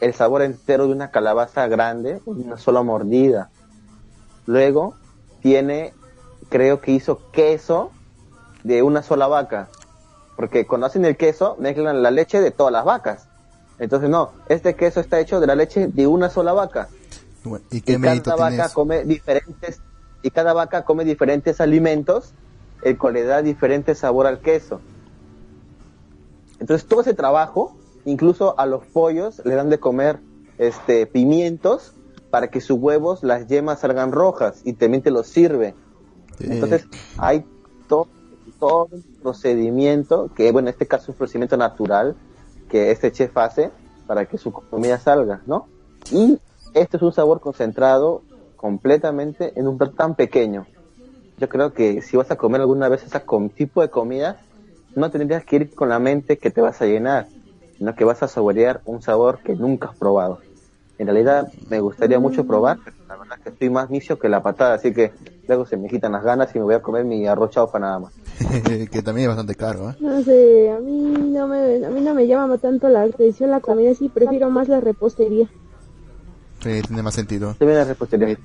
el sabor entero de una calabaza grande, una sola mordida. Luego tiene, creo que hizo queso de una sola vaca. Porque cuando hacen el queso, mezclan la leche de todas las vacas. Entonces, no, este queso está hecho de la leche de una sola vaca. Bueno, ¿Y qué Y mérito cada tiene vaca eso? come diferentes, y cada vaca come diferentes alimentos, el cual le da diferente sabor al queso. Entonces, todo ese trabajo, incluso a los pollos le dan de comer este pimientos para que sus huevos, las yemas salgan rojas y también te los sirve. Entonces, hay to- todo un procedimiento, que bueno, en este caso es un procedimiento natural que este chef hace para que su comida salga, ¿no? Y este es un sabor concentrado completamente en un plato tan pequeño. Yo creo que si vas a comer alguna vez ese tipo de comida, no tendrías que ir con la mente que te vas a llenar, sino que vas a saborear un sabor que nunca has probado. En realidad me gustaría mucho probar, pero la verdad que estoy más vicio que la patada, así que luego se me quitan las ganas y me voy a comer mi arroz chaufa nada más. que también es bastante caro, ¿eh? No sé, a mí no me, a mí no me llama tanto la atención la comida, sí, prefiero más la repostería. Tiene más sentido. La repostería.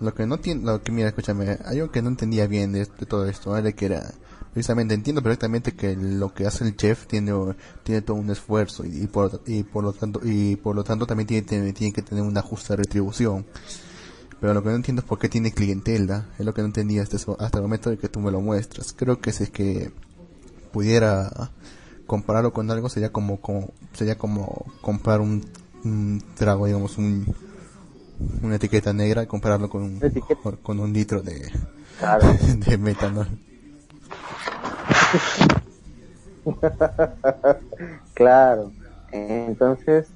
Lo que no entiendo, lo que mira, escúchame, hay algo que no entendía bien de, de todo esto, ¿vale? Que era, precisamente entiendo perfectamente que lo que hace el chef tiene, tiene todo un esfuerzo y, y por, y por lo tanto, y por lo tanto también tiene, tiene, tiene que tener una justa retribución. Pero lo que no entiendo es por qué tiene clientela, es lo que no entendía hasta, eso- hasta el momento de que tú me lo muestras. Creo que si es que pudiera compararlo con algo sería como, como sería como comprar un, un trago, digamos, un, una etiqueta negra y compararlo con un, con un litro de, Claro. de metanol. Claro. Entonces,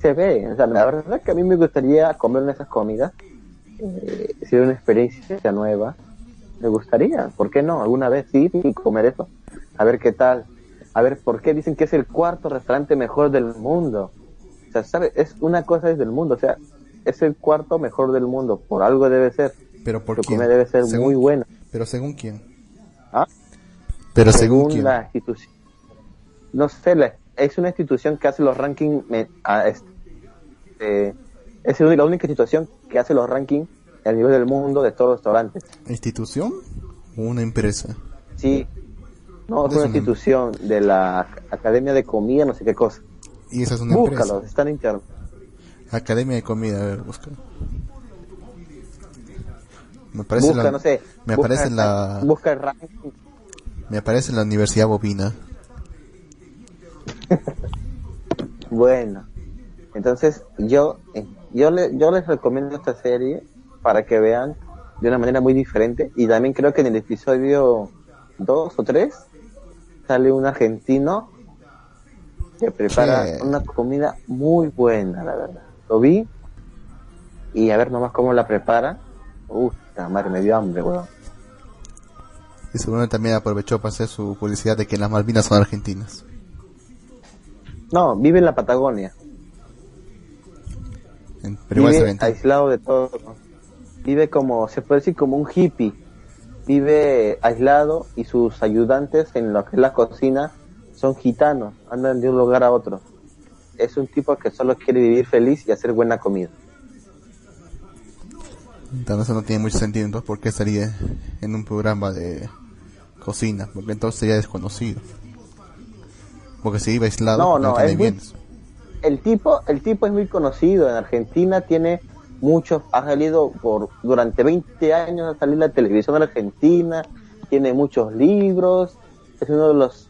se ve. O sea, la verdad que a mí me gustaría comer una de esas comidas. Eh, si una experiencia nueva. Me gustaría. ¿Por qué no? Alguna vez sí, sí, comer eso. A ver qué tal. A ver por qué dicen que es el cuarto restaurante mejor del mundo. Es una cosa desde el mundo. O sea, es el cuarto mejor del mundo. Por algo debe ser. Pero por Su quién? comida debe ser Según- muy buena. Pero según quién? ¿Ah? Pero según, según quién? la institución. No sé, la- es una institución que hace los rankings. este, eh, es la única institución que hace los rankings a nivel del mundo de todos los restaurantes. ¿Institución o una empresa? Sí, no, es una una- institución de la Academia de Comida, no sé qué cosa. Y esa es una Búscalos, empresa. están en internet. Academia de comida, a ver, busca. Me aparece Busca, la, no sé. me busca- aparece la, Busca el ranking. me aparece la Universidad Bovina. Bueno, entonces yo, eh, yo, le, yo les recomiendo esta serie para que vean de una manera muy diferente y también creo que en el episodio 2 o 3 sale un argentino que prepara Sí. una comida muy buena, la verdad. Lo vi y a ver nomás cómo la prepara. Uf, la madre me dio hambre, weón. Y seguro también aprovechó para hacer su publicidad de que las Malvinas son argentinas. No, vive en la Patagonia. En- vive aislado de todo. Vive como, se puede decir, como un hippie. Vive aislado y sus ayudantes en lo que es la cocina son gitanos, andan de un lugar a otro. Es un tipo que solo quiere vivir feliz y hacer buena comida. Entonces no tiene mucho sentido, entonces ¿por qué estaría en un programa de cocina? Porque entonces sería desconocido. Porque si vive aislado, No, porque no, tiene es muy- bienes. El tipo, el tipo es muy conocido en Argentina, tiene muchos, ha salido por, durante 20 años ha salido en la televisión Argentina, tiene muchos libros, es uno de los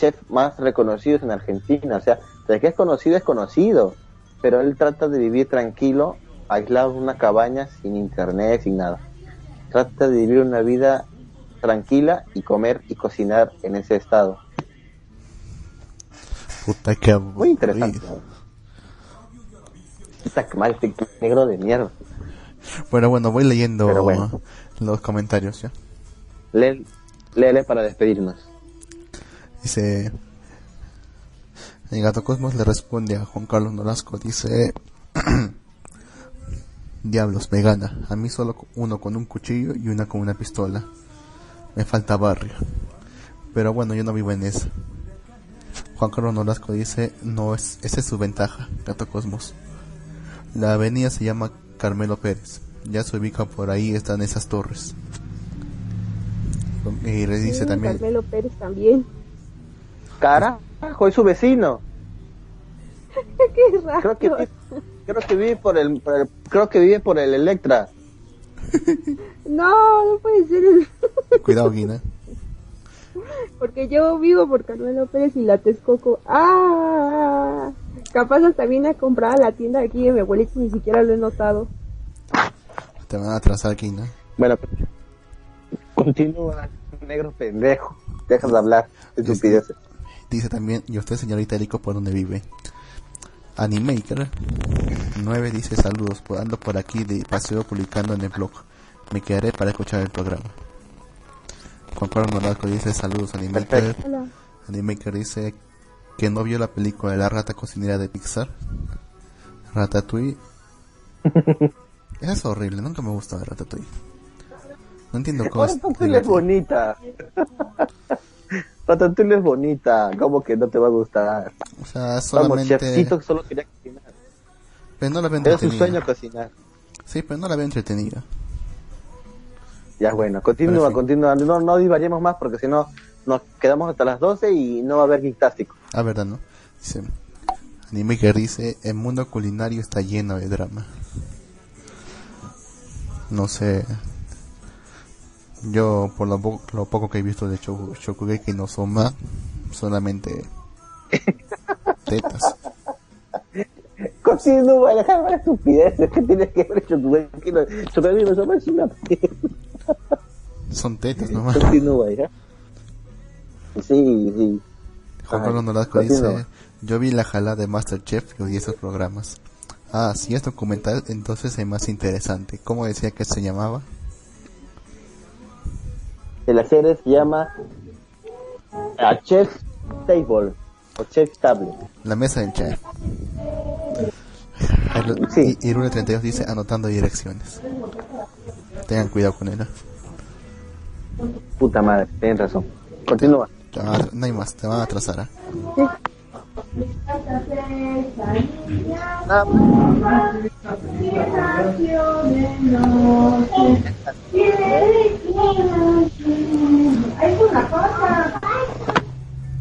chefs más reconocidos en Argentina, o sea, de que es conocido es conocido, pero él trata de vivir tranquilo, aislado en una cabaña, sin internet, sin nada. Trata de vivir una vida tranquila y comer y cocinar en ese estado. Puta que aburrido. Muy interesante. Está mal este negro de mierda. Bueno, bueno, voy leyendo bueno. los comentarios, ¿ya? Lee, léele para despedirnos. Dice... El gato Cosmos le responde a Juan Carlos Nolasco, dice... Diablos, me gana. A mí solo uno con un cuchillo y una con una pistola. Me falta barrio. Pero bueno, yo no vivo en eso. Juan Carlos Nolasco dice, no es, esa es su ventaja, Gato Cosmos. La avenida se llama Carmelo Pérez. Ya se ubica por ahí, están esas torres. Y le dice Sí, también, Carmelo Pérez también. Carajo, es su vecino. Qué raro. Creo que, vi- creo que vive por el, por el- creo que vive por el Electra. No, no puede ser. cuidado Guina. Porque yo vivo por Carmelo Pérez y la Texcoco. ¡Ah! Capaz hasta viene a comprar a la tienda aquí de mi abuelito y ni siquiera lo he notado. Te van a atrasar Guina. Bueno, continúa, negro pendejo. Dejas de hablar, estupideces. Dice también, y usted señorita Erico, ¿por dónde vive? Animaker 9 dice saludos, por- ando por aquí de paseo publicando en el blog. Me quedaré para escuchar el programa. Juan Carlos Nolasco dice saludos Animaker. Hola. Animaker dice que no vio la película de la rata cocinera de Pixar. Ratatouille. Esa es horrible, nunca me gusta Ratatouille. No entiendo cómo es es bonita. Ratatouille es bonita. ¿Cómo que no te va a gustar? O sea, Vamos, solamente... chefcito que solo quería cocinar. Pero no la veo Era su sueño cocinar. Sí, pero no la veo entretenida. Ya bueno, continúa, sí. continúa. No, no divariemos más porque si no nos quedamos hasta las 12 y no va a haber Geektástico. Ah, verdad, ¿no? Dice, anime que dice, el mundo culinario está lleno de drama. No sé. Yo, por lo, po- lo poco que he visto de Shoku- Shokugeki no Soma, solamente tetas. Continúa, déjame la estupidez. ¿Qué tienes que ver Shokugeki no Shokugeki no Soma es una Son tetas nomás. Hija. Sí, sí. Juan Carlos Nolasco dice, yo vi la jalada de Masterchef y odié esos programas. Ah, si es documental, entonces es más interesante. ¿Cómo decía que se llamaba? De la serie se llama A Chef Table o Chef Table. La mesa del chef. Sí. Y Irule 32 dice anotando direcciones. Tengan cuidado con él. Puta madre, tienes razón. Continúa. Te no hay más, te van a atrasar. ¿eh?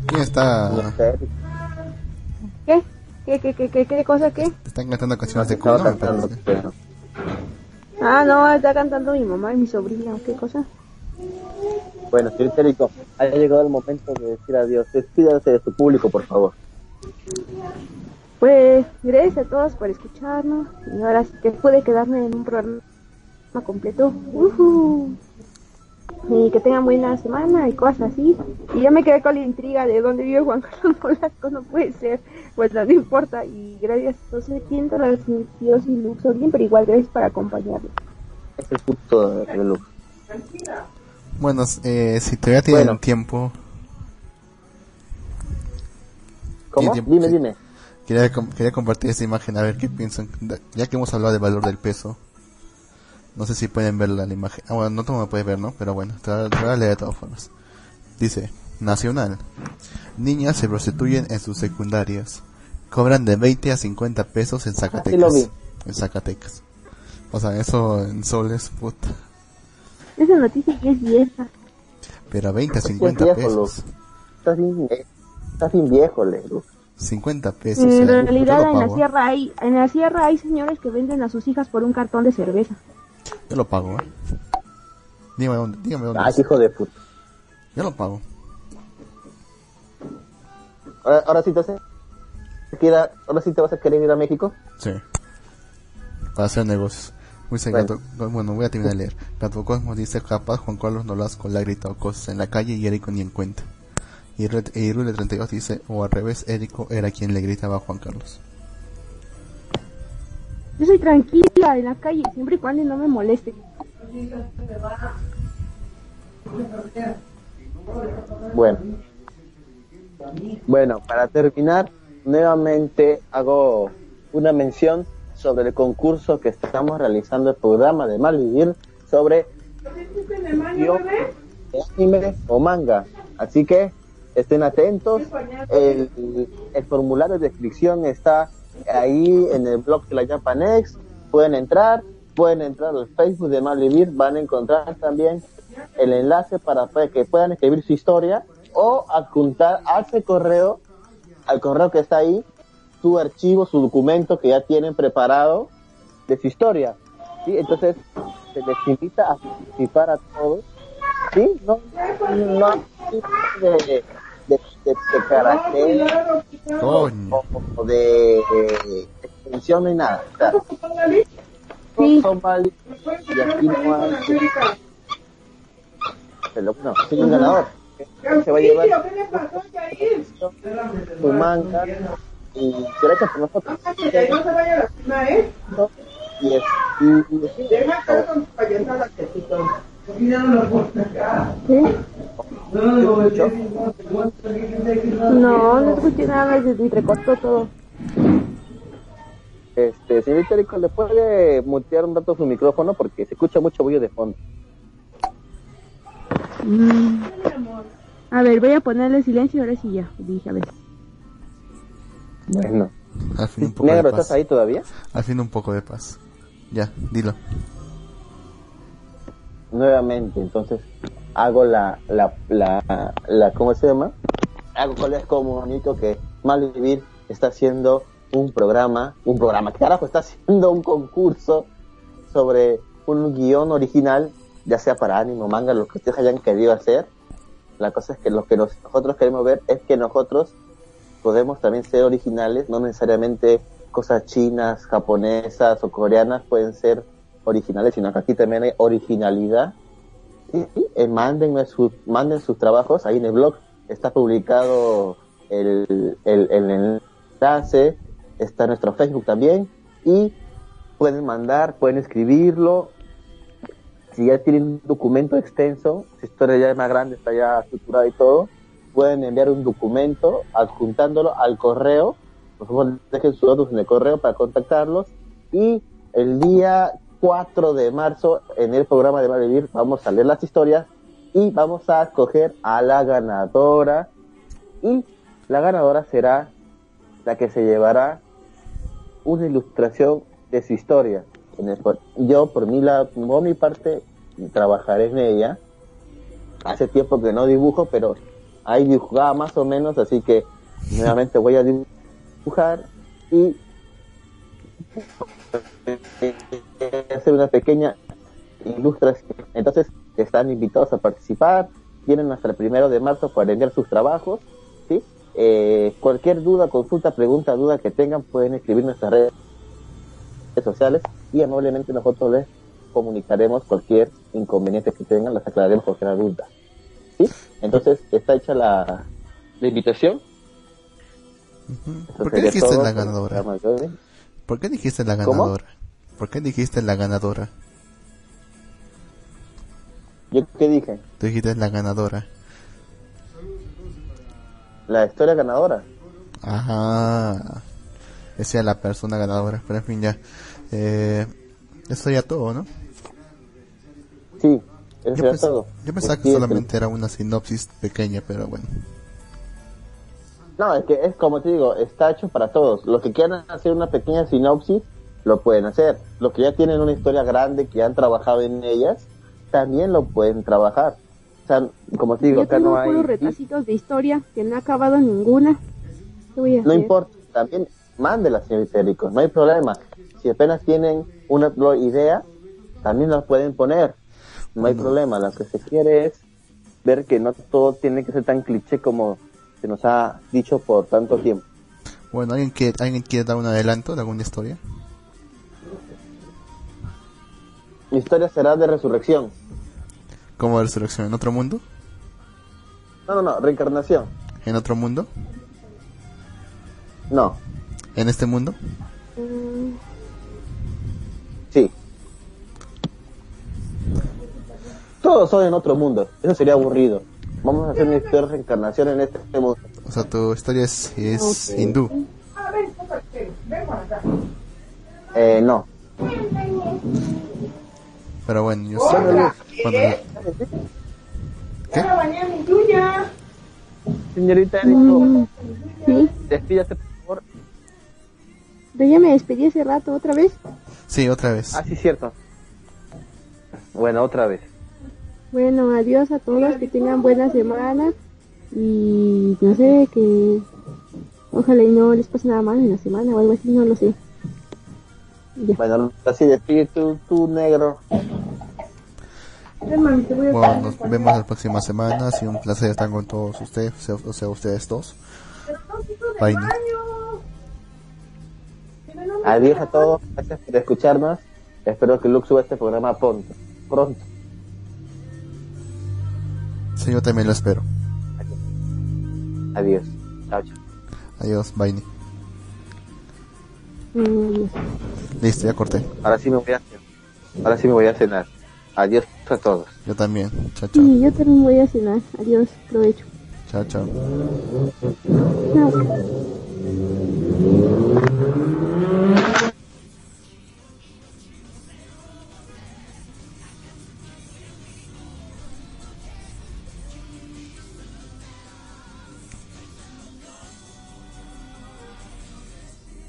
¿Quién está? ¿Qué? ¿Qué, qué, qué, qué, qué cosa, qué? Están cantando canciones de culo, me cantando, parece. pero- Ah, no, está cantando mi mamá y mi sobrina, ¿qué cosa? Bueno, señor ha llegado el momento de decir adiós. Despídase de su público, por favor. Pues, gracias a todos por escucharnos. Y ahora sí que pude quedarme en un programa completo. Ujú. Y que tengan buena semana y cosas así. Y ya me quedé con la intriga de dónde vive Juan Carlos Nolasco, no puede ser. Pues no, no importa. Y gracias, no sé quién las Dios y Luxo bien, pero igual gracias por acompañarme. Ese es de luz. Bueno, eh, si todavía tienen Bueno. tiempo, Dime, sí. dime. quería, com- quería compartir esta imagen a ver qué piensan. Ya que hemos hablado del valor del peso, no sé si pueden ver la, la imagen. Ah, bueno, no todo me puedes ver, ¿no? Pero bueno, te voy a- leer de todas formas. Dice, Nacional. Niñas se prostituyen en sus secundarias. Cobran de 20 a 50 pesos en Zacatecas. lo vi. En Zacatecas. O sea, eso en soles, puta. Esa noticia ya es vieja. Pero a 20 a Es 50 viejo, pesos. Estás bien, estás bien viejo, le, Luz. 50 pesos. En eh, realidad en la ¿eh? sierra hay, en la sierra hay señores que venden a sus hijas por un cartón de cerveza. Yo lo pago, ¿eh? Dígame dónde, dígame dónde. Ay, es. hijo de puta. Yo lo pago. Ahora, ahora sí te vas a quedar- ahora sí te vas a querer ir a México. Sí. Para hacer negocios. Muy bueno. bueno, voy a terminar de leer. Gato Cosmos dice, capaz Juan Carlos Nolasco le ha gritado cosas en la calle y Erico ni en cuenta. Y Red- Irule 32 dice, o al revés, Erico era quien le gritaba a Juan Carlos. Yo soy tranquila en la calle, siempre y cuando no me moleste. Bueno. Bueno, para terminar, nuevamente hago una mención sobre el concurso que estamos realizando el programa de Malvivir sobre anime o manga. Así que estén atentos. El, formulario de inscripción está ahí en el blog de la Japanex. Pueden entrar, pueden entrar al Facebook de Malvivir. Van a encontrar también el enlace para que puedan escribir su historia o adjuntar a ese correo, al correo que está ahí, su archivo, su documento que ya tienen preparado de su historia. ¿sí? Entonces, se les invita a participar a todos. ¿sí? No, de, de carácter o, o de eh, extensión ni nada. O sea, Sí. son y aquí no hay pero no, soy un ganador. Se va a llevar su manga y gracias por nosotros. Y es, y, y- ¿Sí? No, no escuché nada, se entrecortó todo. este, señor Itérico, ¿le puede mutear un rato su micrófono? Porque se escucha mucho bullo de fondo. Mm. A ver, voy a ponerle silencio ahora sí ya. Dije, a ver. Bueno. Al fin un poco de Negro, paz. ¿estás ahí todavía? Al fin un poco de paz. Ya, dilo. Nuevamente. Entonces, hago la, la, la, ¿cómo se llama? Hago les comunico que Malvivir está haciendo un programa, un programa, ¿qué carajo? Está haciendo un concurso sobre un guion original, ya sea para ánimo, manga, lo que ustedes hayan querido hacer. La cosa es que lo que nosotros queremos ver es que nosotros podemos también ser originales, no necesariamente cosas chinas, japonesas o coreanas pueden ser originales, sino que aquí también hay originalidad. Y, eh, manden, manden sus trabajos, ahí en el blog está publicado el, el, el enlace, está nuestro Facebook también, y pueden mandar, pueden escribirlo. Si ya tienen un documento extenso, si historia ya es más grande, está ya estructurada y todo, pueden enviar un documento adjuntándolo al correo. Por favor, dejen sus datos en el correo para contactarlos. Y el día 4 de marzo, en el programa de Malvivir, vamos a leer las historias y vamos a escoger a la ganadora. Y la ganadora será la que se llevará una ilustración de su historia. yo, por mi, por mi parte, trabajaré en ella. Hace tiempo que no dibujo, pero ahí dibujaba más o menos, así que nuevamente voy a dibujar y hacer una pequeña ilustración. Entonces, están invitados a participar. Tienen hasta el primero de marzo para enviar sus trabajos. ¿sí? Eh, cualquier duda, consulta, pregunta, duda que tengan, pueden escribir en nuestras redes sociales y amablemente nosotros les comunicaremos cualquier inconveniente que tengan, las aclararemos cualquier duda. ¿Sí? Entonces, está hecha la, la invitación. ¿Por qué dijiste la ganadora? ¿Por qué dijiste la ganadora? ¿Por qué dijiste la ganadora? ¿Yo qué dije? Tú dijiste la ganadora. La historia ganadora. Ajá. Esa es la persona ganadora. Pero en fin, ya. Eh, eso ya todo, ¿no? Sí, eso yo ya todo. Yo pensaba que solamente era una sinopsis pequeña, pero bueno. No, es que es como te digo, está hecho para todos. Los que quieran hacer una pequeña sinopsis, lo pueden hacer. Los que ya tienen una historia grande, que han trabajado en ellas, también lo pueden trabajar. O sea, como te digo, acá no hay... retacitos de historia que no ha acabado ninguna. No importa, también mándelas, señor Itérico, no hay problema. Si apenas tienen una idea, también las pueden poner. No hay problema. Lo que se quiere es ver que no todo tiene que ser tan cliché como se nos ha dicho por tanto tiempo. Bueno, ¿alguien quiere, ¿alguien quiere dar un adelanto de alguna historia? Mi historia será de resurrección. ¿Cómo de resurrección? ¿En otro mundo? No, no, no, reencarnación. ¿En otro mundo? No. ¿En este mundo? Sí. Todos son en otro mundo. Eso sería aburrido. Vamos a hacer una historia de reencarnación en este mundo. O sea, tu historia es, es hindú. Eh, no. Pero bueno, yo sé. Cuando... ¿Qué? Señorita mm, ¿Sí? despídase por favor. Yo ya me despedí hace rato, ¿otra vez? Sí, otra vez. Ah, sí, cierto. Bueno, otra vez. Bueno, adiós a todos, que tengan buena semana y no sé, que ojalá y no les pase nada mal en la semana o algo así, no lo sé. Bueno, así despide tu, tu negro. Bueno, nos vemos la próxima semana. Ha sido un placer estar con todos ustedes, o sea, ustedes dos. Bye. Adiós a todos, gracias por escucharnos. Espero que Luke suba este programa pronto. Pronto. Sí, yo también lo espero. Adiós. Chao, chao. Adiós, bye. Listo, ya corté. Ahora sí me voy a Ahora sí me voy a cenar. Adiós a todos. Yo también. Chao, chao. Sí, yo también voy a cenar. Adiós. Provecho. Chao, chao. Chao.